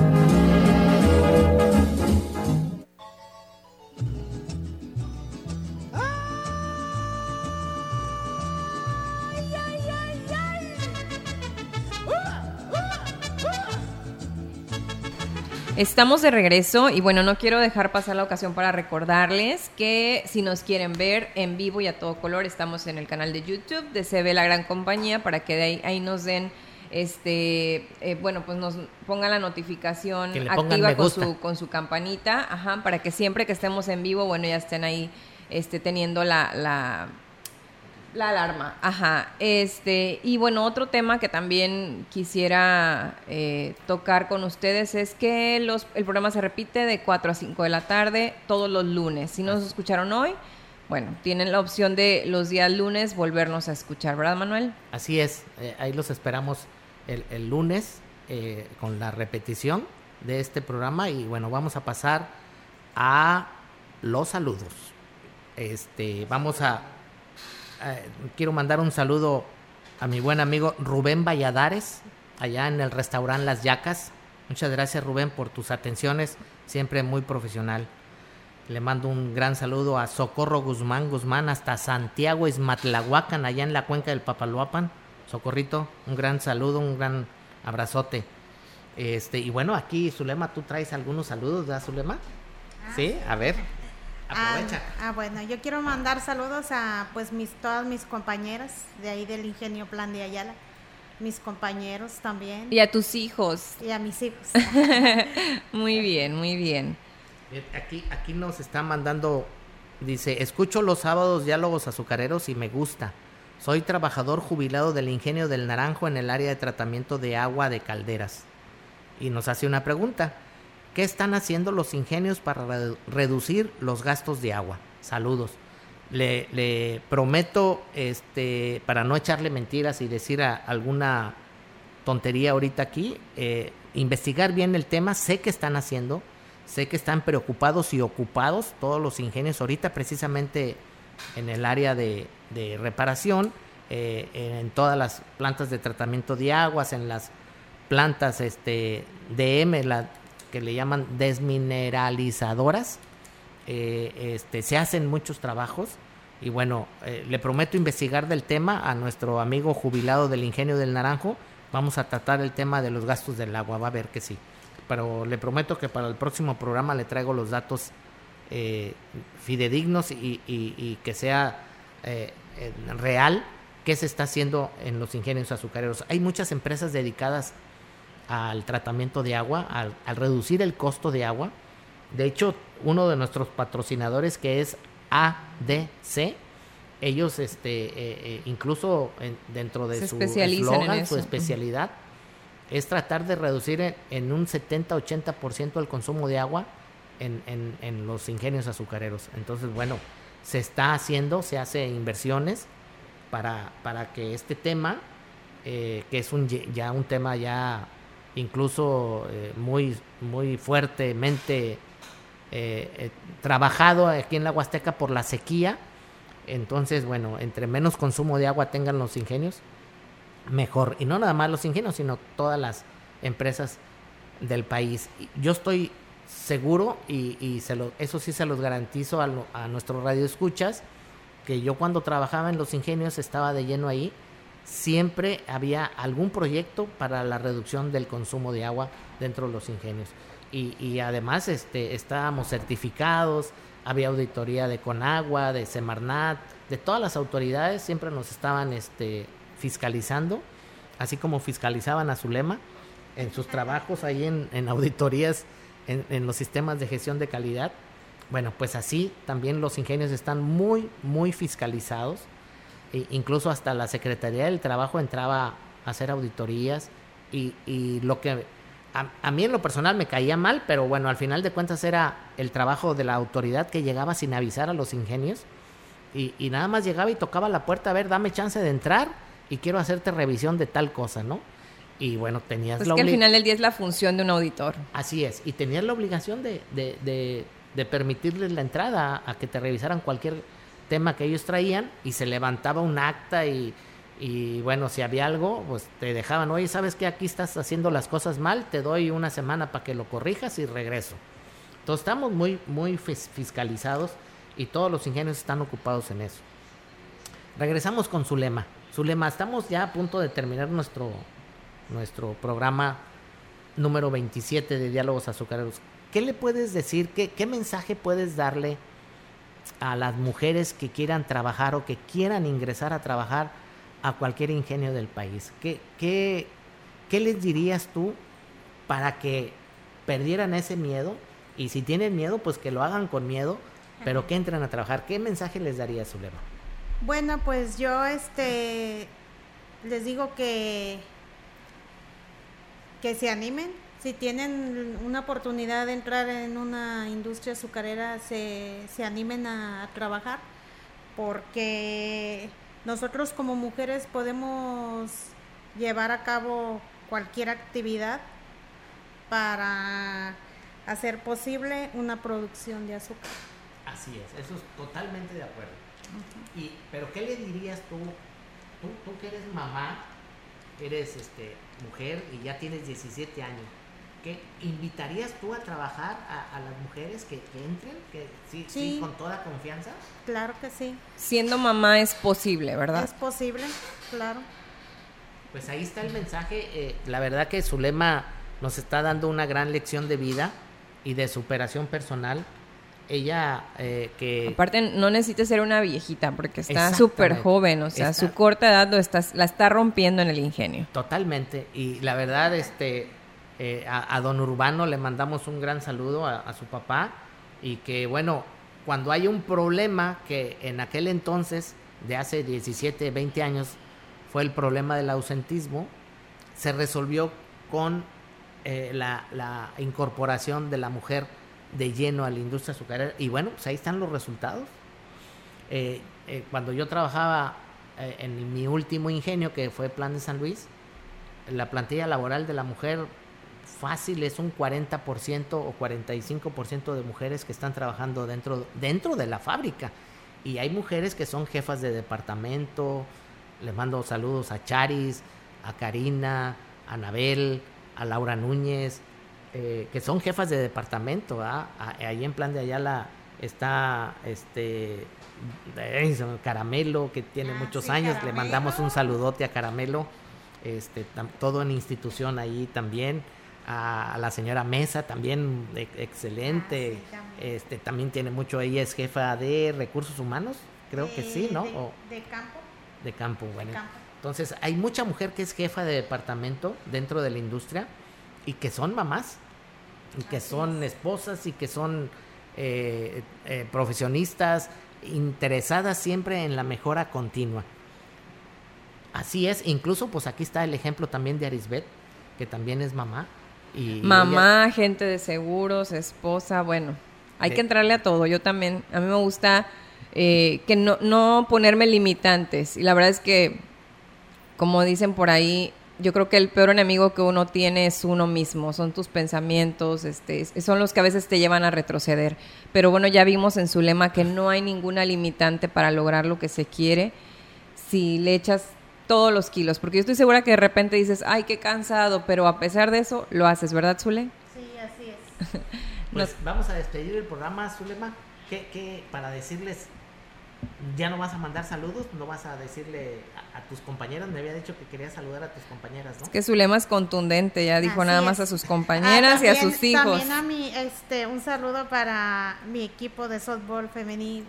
Estamos de regreso y bueno, no quiero dejar pasar la ocasión para recordarles que si nos quieren ver en vivo y a todo color, estamos en el canal de YouTube de ve la gran compañía para que de ahí, ahí nos den este eh, bueno pues nos pongan la notificación activa con su con su campanita ajá para que siempre que estemos en vivo bueno ya estén ahí este teniendo la, la La alarma, ajá. Este, y bueno, otro tema que también quisiera eh, tocar con ustedes es que los, el programa se repite de 4 a 5 de la tarde todos los lunes. Si no nos escucharon hoy, bueno, tienen la opción de los días lunes volvernos a escuchar, ¿verdad, Manuel? Así es, eh, ahí los esperamos el, el lunes eh, con la repetición de este programa y bueno, vamos a pasar a los saludos. Este, vamos a eh, quiero mandar un saludo a mi buen amigo Rubén Valladares, allá en el restaurante Las Yacas. Muchas gracias Rubén por tus atenciones, siempre muy profesional. Le mando un gran saludo a Socorro Guzmán Guzmán hasta Santiago Ismatlahuacan, allá en la cuenca del Papaloapan. Socorrito, un gran saludo, un gran abrazote. Este, y bueno, aquí Zulema, tú traes algunos saludos, ¿verdad, Zulema? sí, a ver. Aprovecha. Ah, ah, bueno, yo quiero mandar saludos a pues mis todas mis compañeras de ahí del Ingenio Plan de Ayala, mis compañeros también Y a tus hijos. y a mis hijos. Muy bien, muy bien. Bien, Aquí, aquí nos está mandando, dice, escucho los sábados diálogos azucareros y me gusta. Soy trabajador jubilado del ingenio del Naranjo en el área de tratamiento de agua de calderas. Y nos hace una pregunta. ¿Qué están haciendo los ingenios para redu- reducir los gastos de agua? Saludos. Le, prometo, este, para no echarle mentiras y decir alguna tontería ahorita aquí, eh, investigar bien el tema, sé que están haciendo, sé que están preocupados y ocupados todos los ingenios ahorita precisamente en el área de, de reparación, eh, en todas las plantas de tratamiento de aguas, en las plantas este, DM, la, que le llaman desmineralizadoras, eh, este, se hacen muchos trabajos y bueno, eh, le prometo investigar del tema a nuestro amigo jubilado del Ingenio del Naranjo. Vamos a tratar el tema de los gastos del agua, va a ver que sí. Pero le prometo que para el próximo programa le traigo los datos eh, fidedignos y, y- que sea real qué se está haciendo en los ingenios azucareros. Hay muchas empresas dedicadas al tratamiento de agua, al, al reducir el costo de agua. De hecho, uno de nuestros patrocinadores que es ADC, ellos este, eh, eh, incluso en- dentro de Se su eslogan, su especialidad, es tratar de reducir en, en un 70-80% el consumo de agua en, en- en los ingenios azucareros. Entonces, bueno, se está haciendo, se hace inversiones para, para que este tema, eh, que es un, ya un tema ya incluso eh, muy, muy fuertemente eh, eh, trabajado aquí en la Huasteca por la sequía, entonces, bueno, entre menos consumo de agua tengan los ingenios, mejor. Y no nada más los ingenios, sino todas las empresas del país. Yo estoy seguro, y, y se lo, eso sí se los garantizo a, lo- a nuestros radioescuchas, que yo cuando trabajaba en los ingenios estaba de lleno ahí, siempre había algún proyecto para la reducción del consumo de agua dentro de los ingenios. Y, además este, estábamos certificados, había auditoría de Conagua, de Semarnat, de todas las autoridades, siempre nos estaban este, fiscalizando, así como fiscalizaban a Zulema en sus trabajos ahí en, auditorías en los sistemas de gestión de calidad. Bueno, pues así también los ingenios están muy, muy fiscalizados. E incluso hasta la Secretaría del Trabajo entraba a hacer auditorías y, y lo que a, a mí en lo personal me caía mal, pero bueno, al final de cuentas era el trabajo de la autoridad que llegaba sin avisar a los ingenios y, y nada más llegaba y tocaba la puerta, a ver, dame chance de entrar y quiero hacerte revisión de tal cosa, ¿no? Y bueno, tenías Pues la que al final del día es la función de un auditor. Así es, y tenías la obligación de, de, de- de permitirles la entrada a que te revisaran cualquier tema que ellos traían y se levantaba un acta y, y bueno, si había algo, pues te dejaban, oye, ¿sabes que Aquí estás haciendo las cosas mal, te doy una semana para que lo corrijas y regreso. Entonces estamos muy, muy fis- fiscalizados y todos los ingenios están ocupados en eso. Regresamos con Zulema. Zulema, estamos ya a punto de terminar nuestro, nuestro programa número 27 de Diálogos Azucareros. ¿Qué le puedes decir? ¿Qué, qué mensaje puedes darle a las mujeres que quieran trabajar o que quieran ingresar a trabajar a cualquier ingenio del país? ¿Qué, qué, qué les dirías tú para que perdieran ese miedo? Y si tienen miedo, pues que lo hagan con miedo, pero que entren a trabajar. ¿Qué mensaje les darías, Zulema? Bueno, pues yo este les digo que que se animen, si tienen una oportunidad de entrar en una industria azucarera, se, se animen a, trabajar, porque nosotros como mujeres podemos llevar a cabo cualquier actividad para hacer posible una producción de azúcar. Así es, eso es totalmente de acuerdo. y, pero ¿qué le dirías tú, tú, tú que eres mamá, eres este, mujer y ya tienes 17 años, ¿qué invitarías tú a trabajar a, las mujeres que, entren? Que, sí, sí. con toda confianza. Claro que sí. Siendo mamá es posible, ¿verdad? Es posible, claro. Pues ahí está el mensaje. Eh, la verdad que Zulema nos está dando una gran lección de vida y de superación personal ella eh, que... Aparte, no necesita ser una viejita porque está súper joven, o sea, su corta edad lo está, la está rompiendo en el ingenio. Totalmente, y la verdad, este, eh, a, don Urbano le mandamos un gran saludo a, su papá y que, bueno, cuando hay un problema que en aquel entonces, de hace 17, 20 años, fue el problema del ausentismo, se resolvió con eh, la, incorporación de la mujer de lleno a la industria azucarera. Y bueno, pues ahí están los resultados. Eh, cuando yo trabajaba en mi último ingenio, que fue Plan de San Luis, la plantilla laboral de la mujer fácil es un 40% o 45% de mujeres que están trabajando dentro, dentro de la fábrica. Y hay mujeres que son jefas de departamento. Les mando saludos a Charis, a Karina, a Anabel, a Laura Núñez, eh, que son jefas de departamento, ahí en plan de Ayala está este Caramelo, que tiene ah, muchos años, le mandamos un saludote a Caramelo, este, todo en institución ahí también, a, la señora Mesa también, e, excelente, ah, este, también tiene mucho, ella es jefa de recursos humanos, creo que sí, ¿no? De, campo. De campo, bueno. Entonces, hay mucha mujer que es jefa de departamento dentro de la industria y que son mamás, y que son esposas y que son eh, eh, profesionistas interesadas siempre en la mejora continua. Así es, incluso pues aquí está el ejemplo también de Arisbet, que también es mamá. Y mamá, gente de seguros, esposa, bueno, hay que entrarle a todo. Yo también, a mí me gusta eh, que no, no ponerme limitantes. Y la verdad es que, como dicen por ahí, yo creo que el peor enemigo que uno tiene es uno mismo, son tus pensamientos, este, son los que a veces te llevan a retroceder. Pero bueno, ya vimos en su lema que no hay ninguna limitante para lograr lo que se quiere si le echas todos los kilos, porque yo estoy segura que de repente dices, ay, qué cansado, pero a pesar de eso, lo haces, ¿verdad, Zule? Sí, así es. pues vamos a despedir el programa, Zulema, ¿Qué, qué, para decirles ya no vas a mandar saludos, no vas a decirle a, tus compañeras, me había dicho que quería saludar a tus compañeras, ¿no? Es que su lema es contundente, ya dijo nada más a sus compañeras y a sus hijos. También a mí, este, un saludo para mi equipo de softball femenil.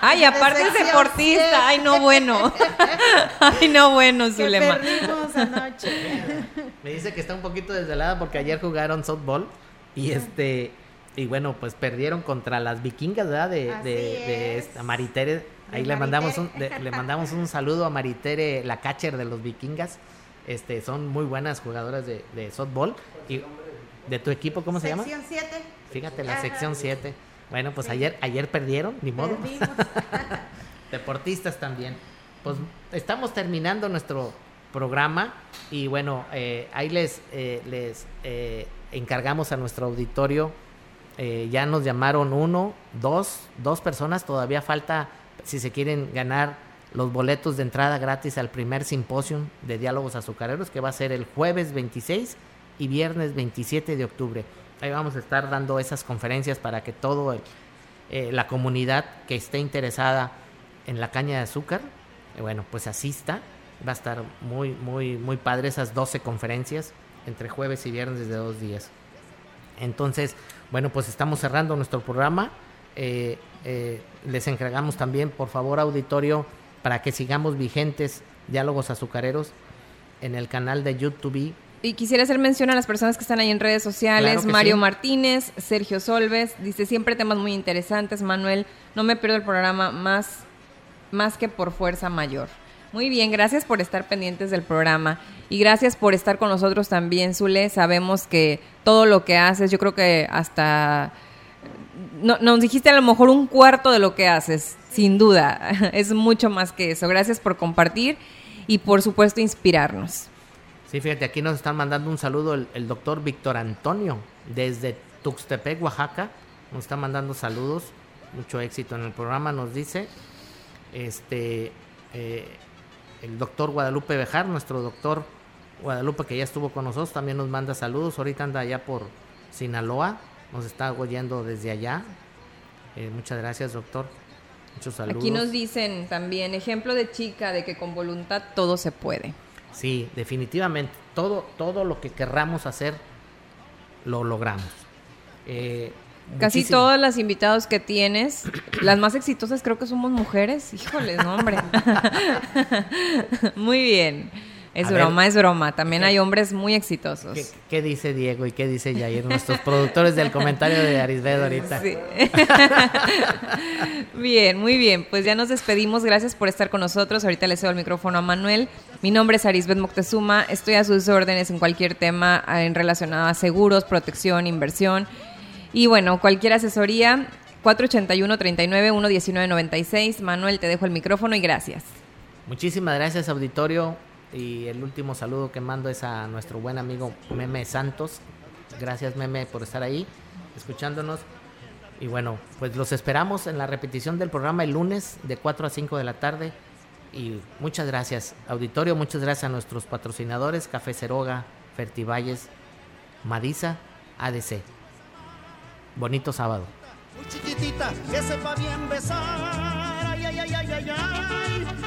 Ay, aparte es deportista, ay no bueno. ay no bueno, su lema. anoche. Me dice que está un poquito desvelada porque ayer jugaron softball y este y bueno, pues perdieron contra las vikingas, ¿verdad? De, de, esta Maritere. Ahí le mandamos un, le mandamos un saludo a Maritere, la catcher de los vikingas. Este, son muy buenas jugadoras de, de softball. Y de tu equipo, ¿cómo se llama? Sección 7. Fíjate, la sección 7. Bueno, pues ayer, ayer perdieron, ni modo. Deportistas también. Pues estamos terminando nuestro programa y bueno, eh, ahí les, eh, les eh, encargamos a nuestro auditorio eh, ya nos llamaron uno, dos, dos personas. Todavía falta, si se quieren ganar los boletos de entrada gratis al primer simposio de diálogos azucareros, que va a ser el jueves 26 y viernes 27 de octubre. Ahí vamos a estar dando esas conferencias para que toda eh, la comunidad que esté interesada en la caña de azúcar, eh, bueno, pues asista. Va a estar muy, muy, muy padre esas 12 conferencias entre jueves y viernes de dos días. Entonces, bueno, pues estamos cerrando nuestro programa. Eh, les encargamos también, por favor, auditorio, para que sigamos vigentes Diálogos Azucareros en el canal de YouTube. Y quisiera hacer mención a las personas que están ahí en redes sociales. Mario Martínez, Sergio Solves, dice siempre temas muy interesantes. Manuel, no me pierdo el programa más más que por fuerza mayor. Muy bien, gracias por estar pendientes del programa y gracias por estar con nosotros también, Zule. Sabemos que todo lo que haces, yo creo que hasta no, nos dijiste a lo mejor un cuarto de lo que haces, sin duda. Es mucho más que eso. Gracias por compartir y por supuesto inspirarnos. Sí, fíjate, aquí nos están mandando un saludo el, doctor Víctor Antonio desde Tuxtepec, Oaxaca. Nos está mandando saludos. Mucho éxito en el programa, nos dice. Este, eh, el doctor Guadalupe Bejar, nuestro doctor Guadalupe que ya estuvo con nosotros, también nos manda saludos. Ahorita anda allá por Sinaloa, nos está oyendo desde allá. Eh, muchas gracias, doctor. Muchos saludos. Aquí nos dicen también, ejemplo de chica, de que con voluntad todo se puede. Sí, definitivamente. Todo, todo lo que querramos hacer, lo logramos. Eh, Casi todas las invitados que tienes, las más exitosas creo que somos mujeres. Híjoles, no, hombre. Muy bien. Es broma, es broma. También hay hombres muy exitosos. ¿Qué, dice Diego y qué dice Jair, nuestros productores del comentario de Arisbed ahorita? Sí. bien, muy bien. Pues ya nos despedimos. Gracias por estar con nosotros. Ahorita le cedo el micrófono a Manuel. Mi nombre es Arisbeth Moctezuma. Estoy a sus órdenes en cualquier tema en relacionado a seguros, protección, inversión y bueno, cualquier asesoría, 481-39-119-96. Manuel, te dejo el micrófono y gracias. Muchísimas gracias, auditorio. Y el último saludo que mando es a nuestro buen amigo Meme Santos. Gracias, Meme, por estar ahí, escuchándonos. Y bueno, pues los esperamos en la repetición del programa el lunes de 4 a 5 de la tarde. Y muchas gracias, auditorio. Muchas gracias a nuestros patrocinadores: Café Ceroga, Fertivalles, Madisa, ADC. Bonito sábado. Muy chiquitita, que sepa bien besar. Ay, ay, ay,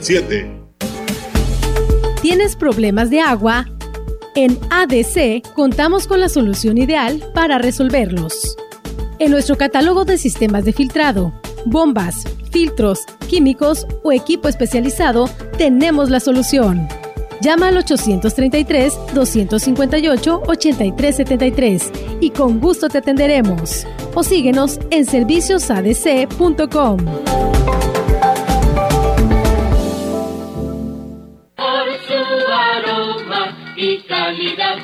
47. ¿Tienes problemas de agua? En ADC contamos con la solución ideal para resolverlos. En nuestro catálogo de sistemas de filtrado, bombas, filtros, químicos o equipo especializado, tenemos la solución. Llama al 833-258-8373 y con gusto te atenderemos. O síguenos en serviciosadc.com.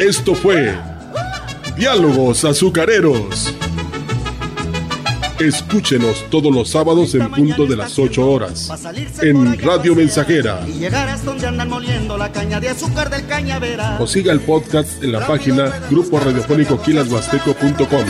Esto fue Diálogos Azucareros. Escúchenos todos los sábados en punto de las 8 horas en Radio Mensajera. O siga el podcast en la página grupo radiofónico quilashuasteco.com.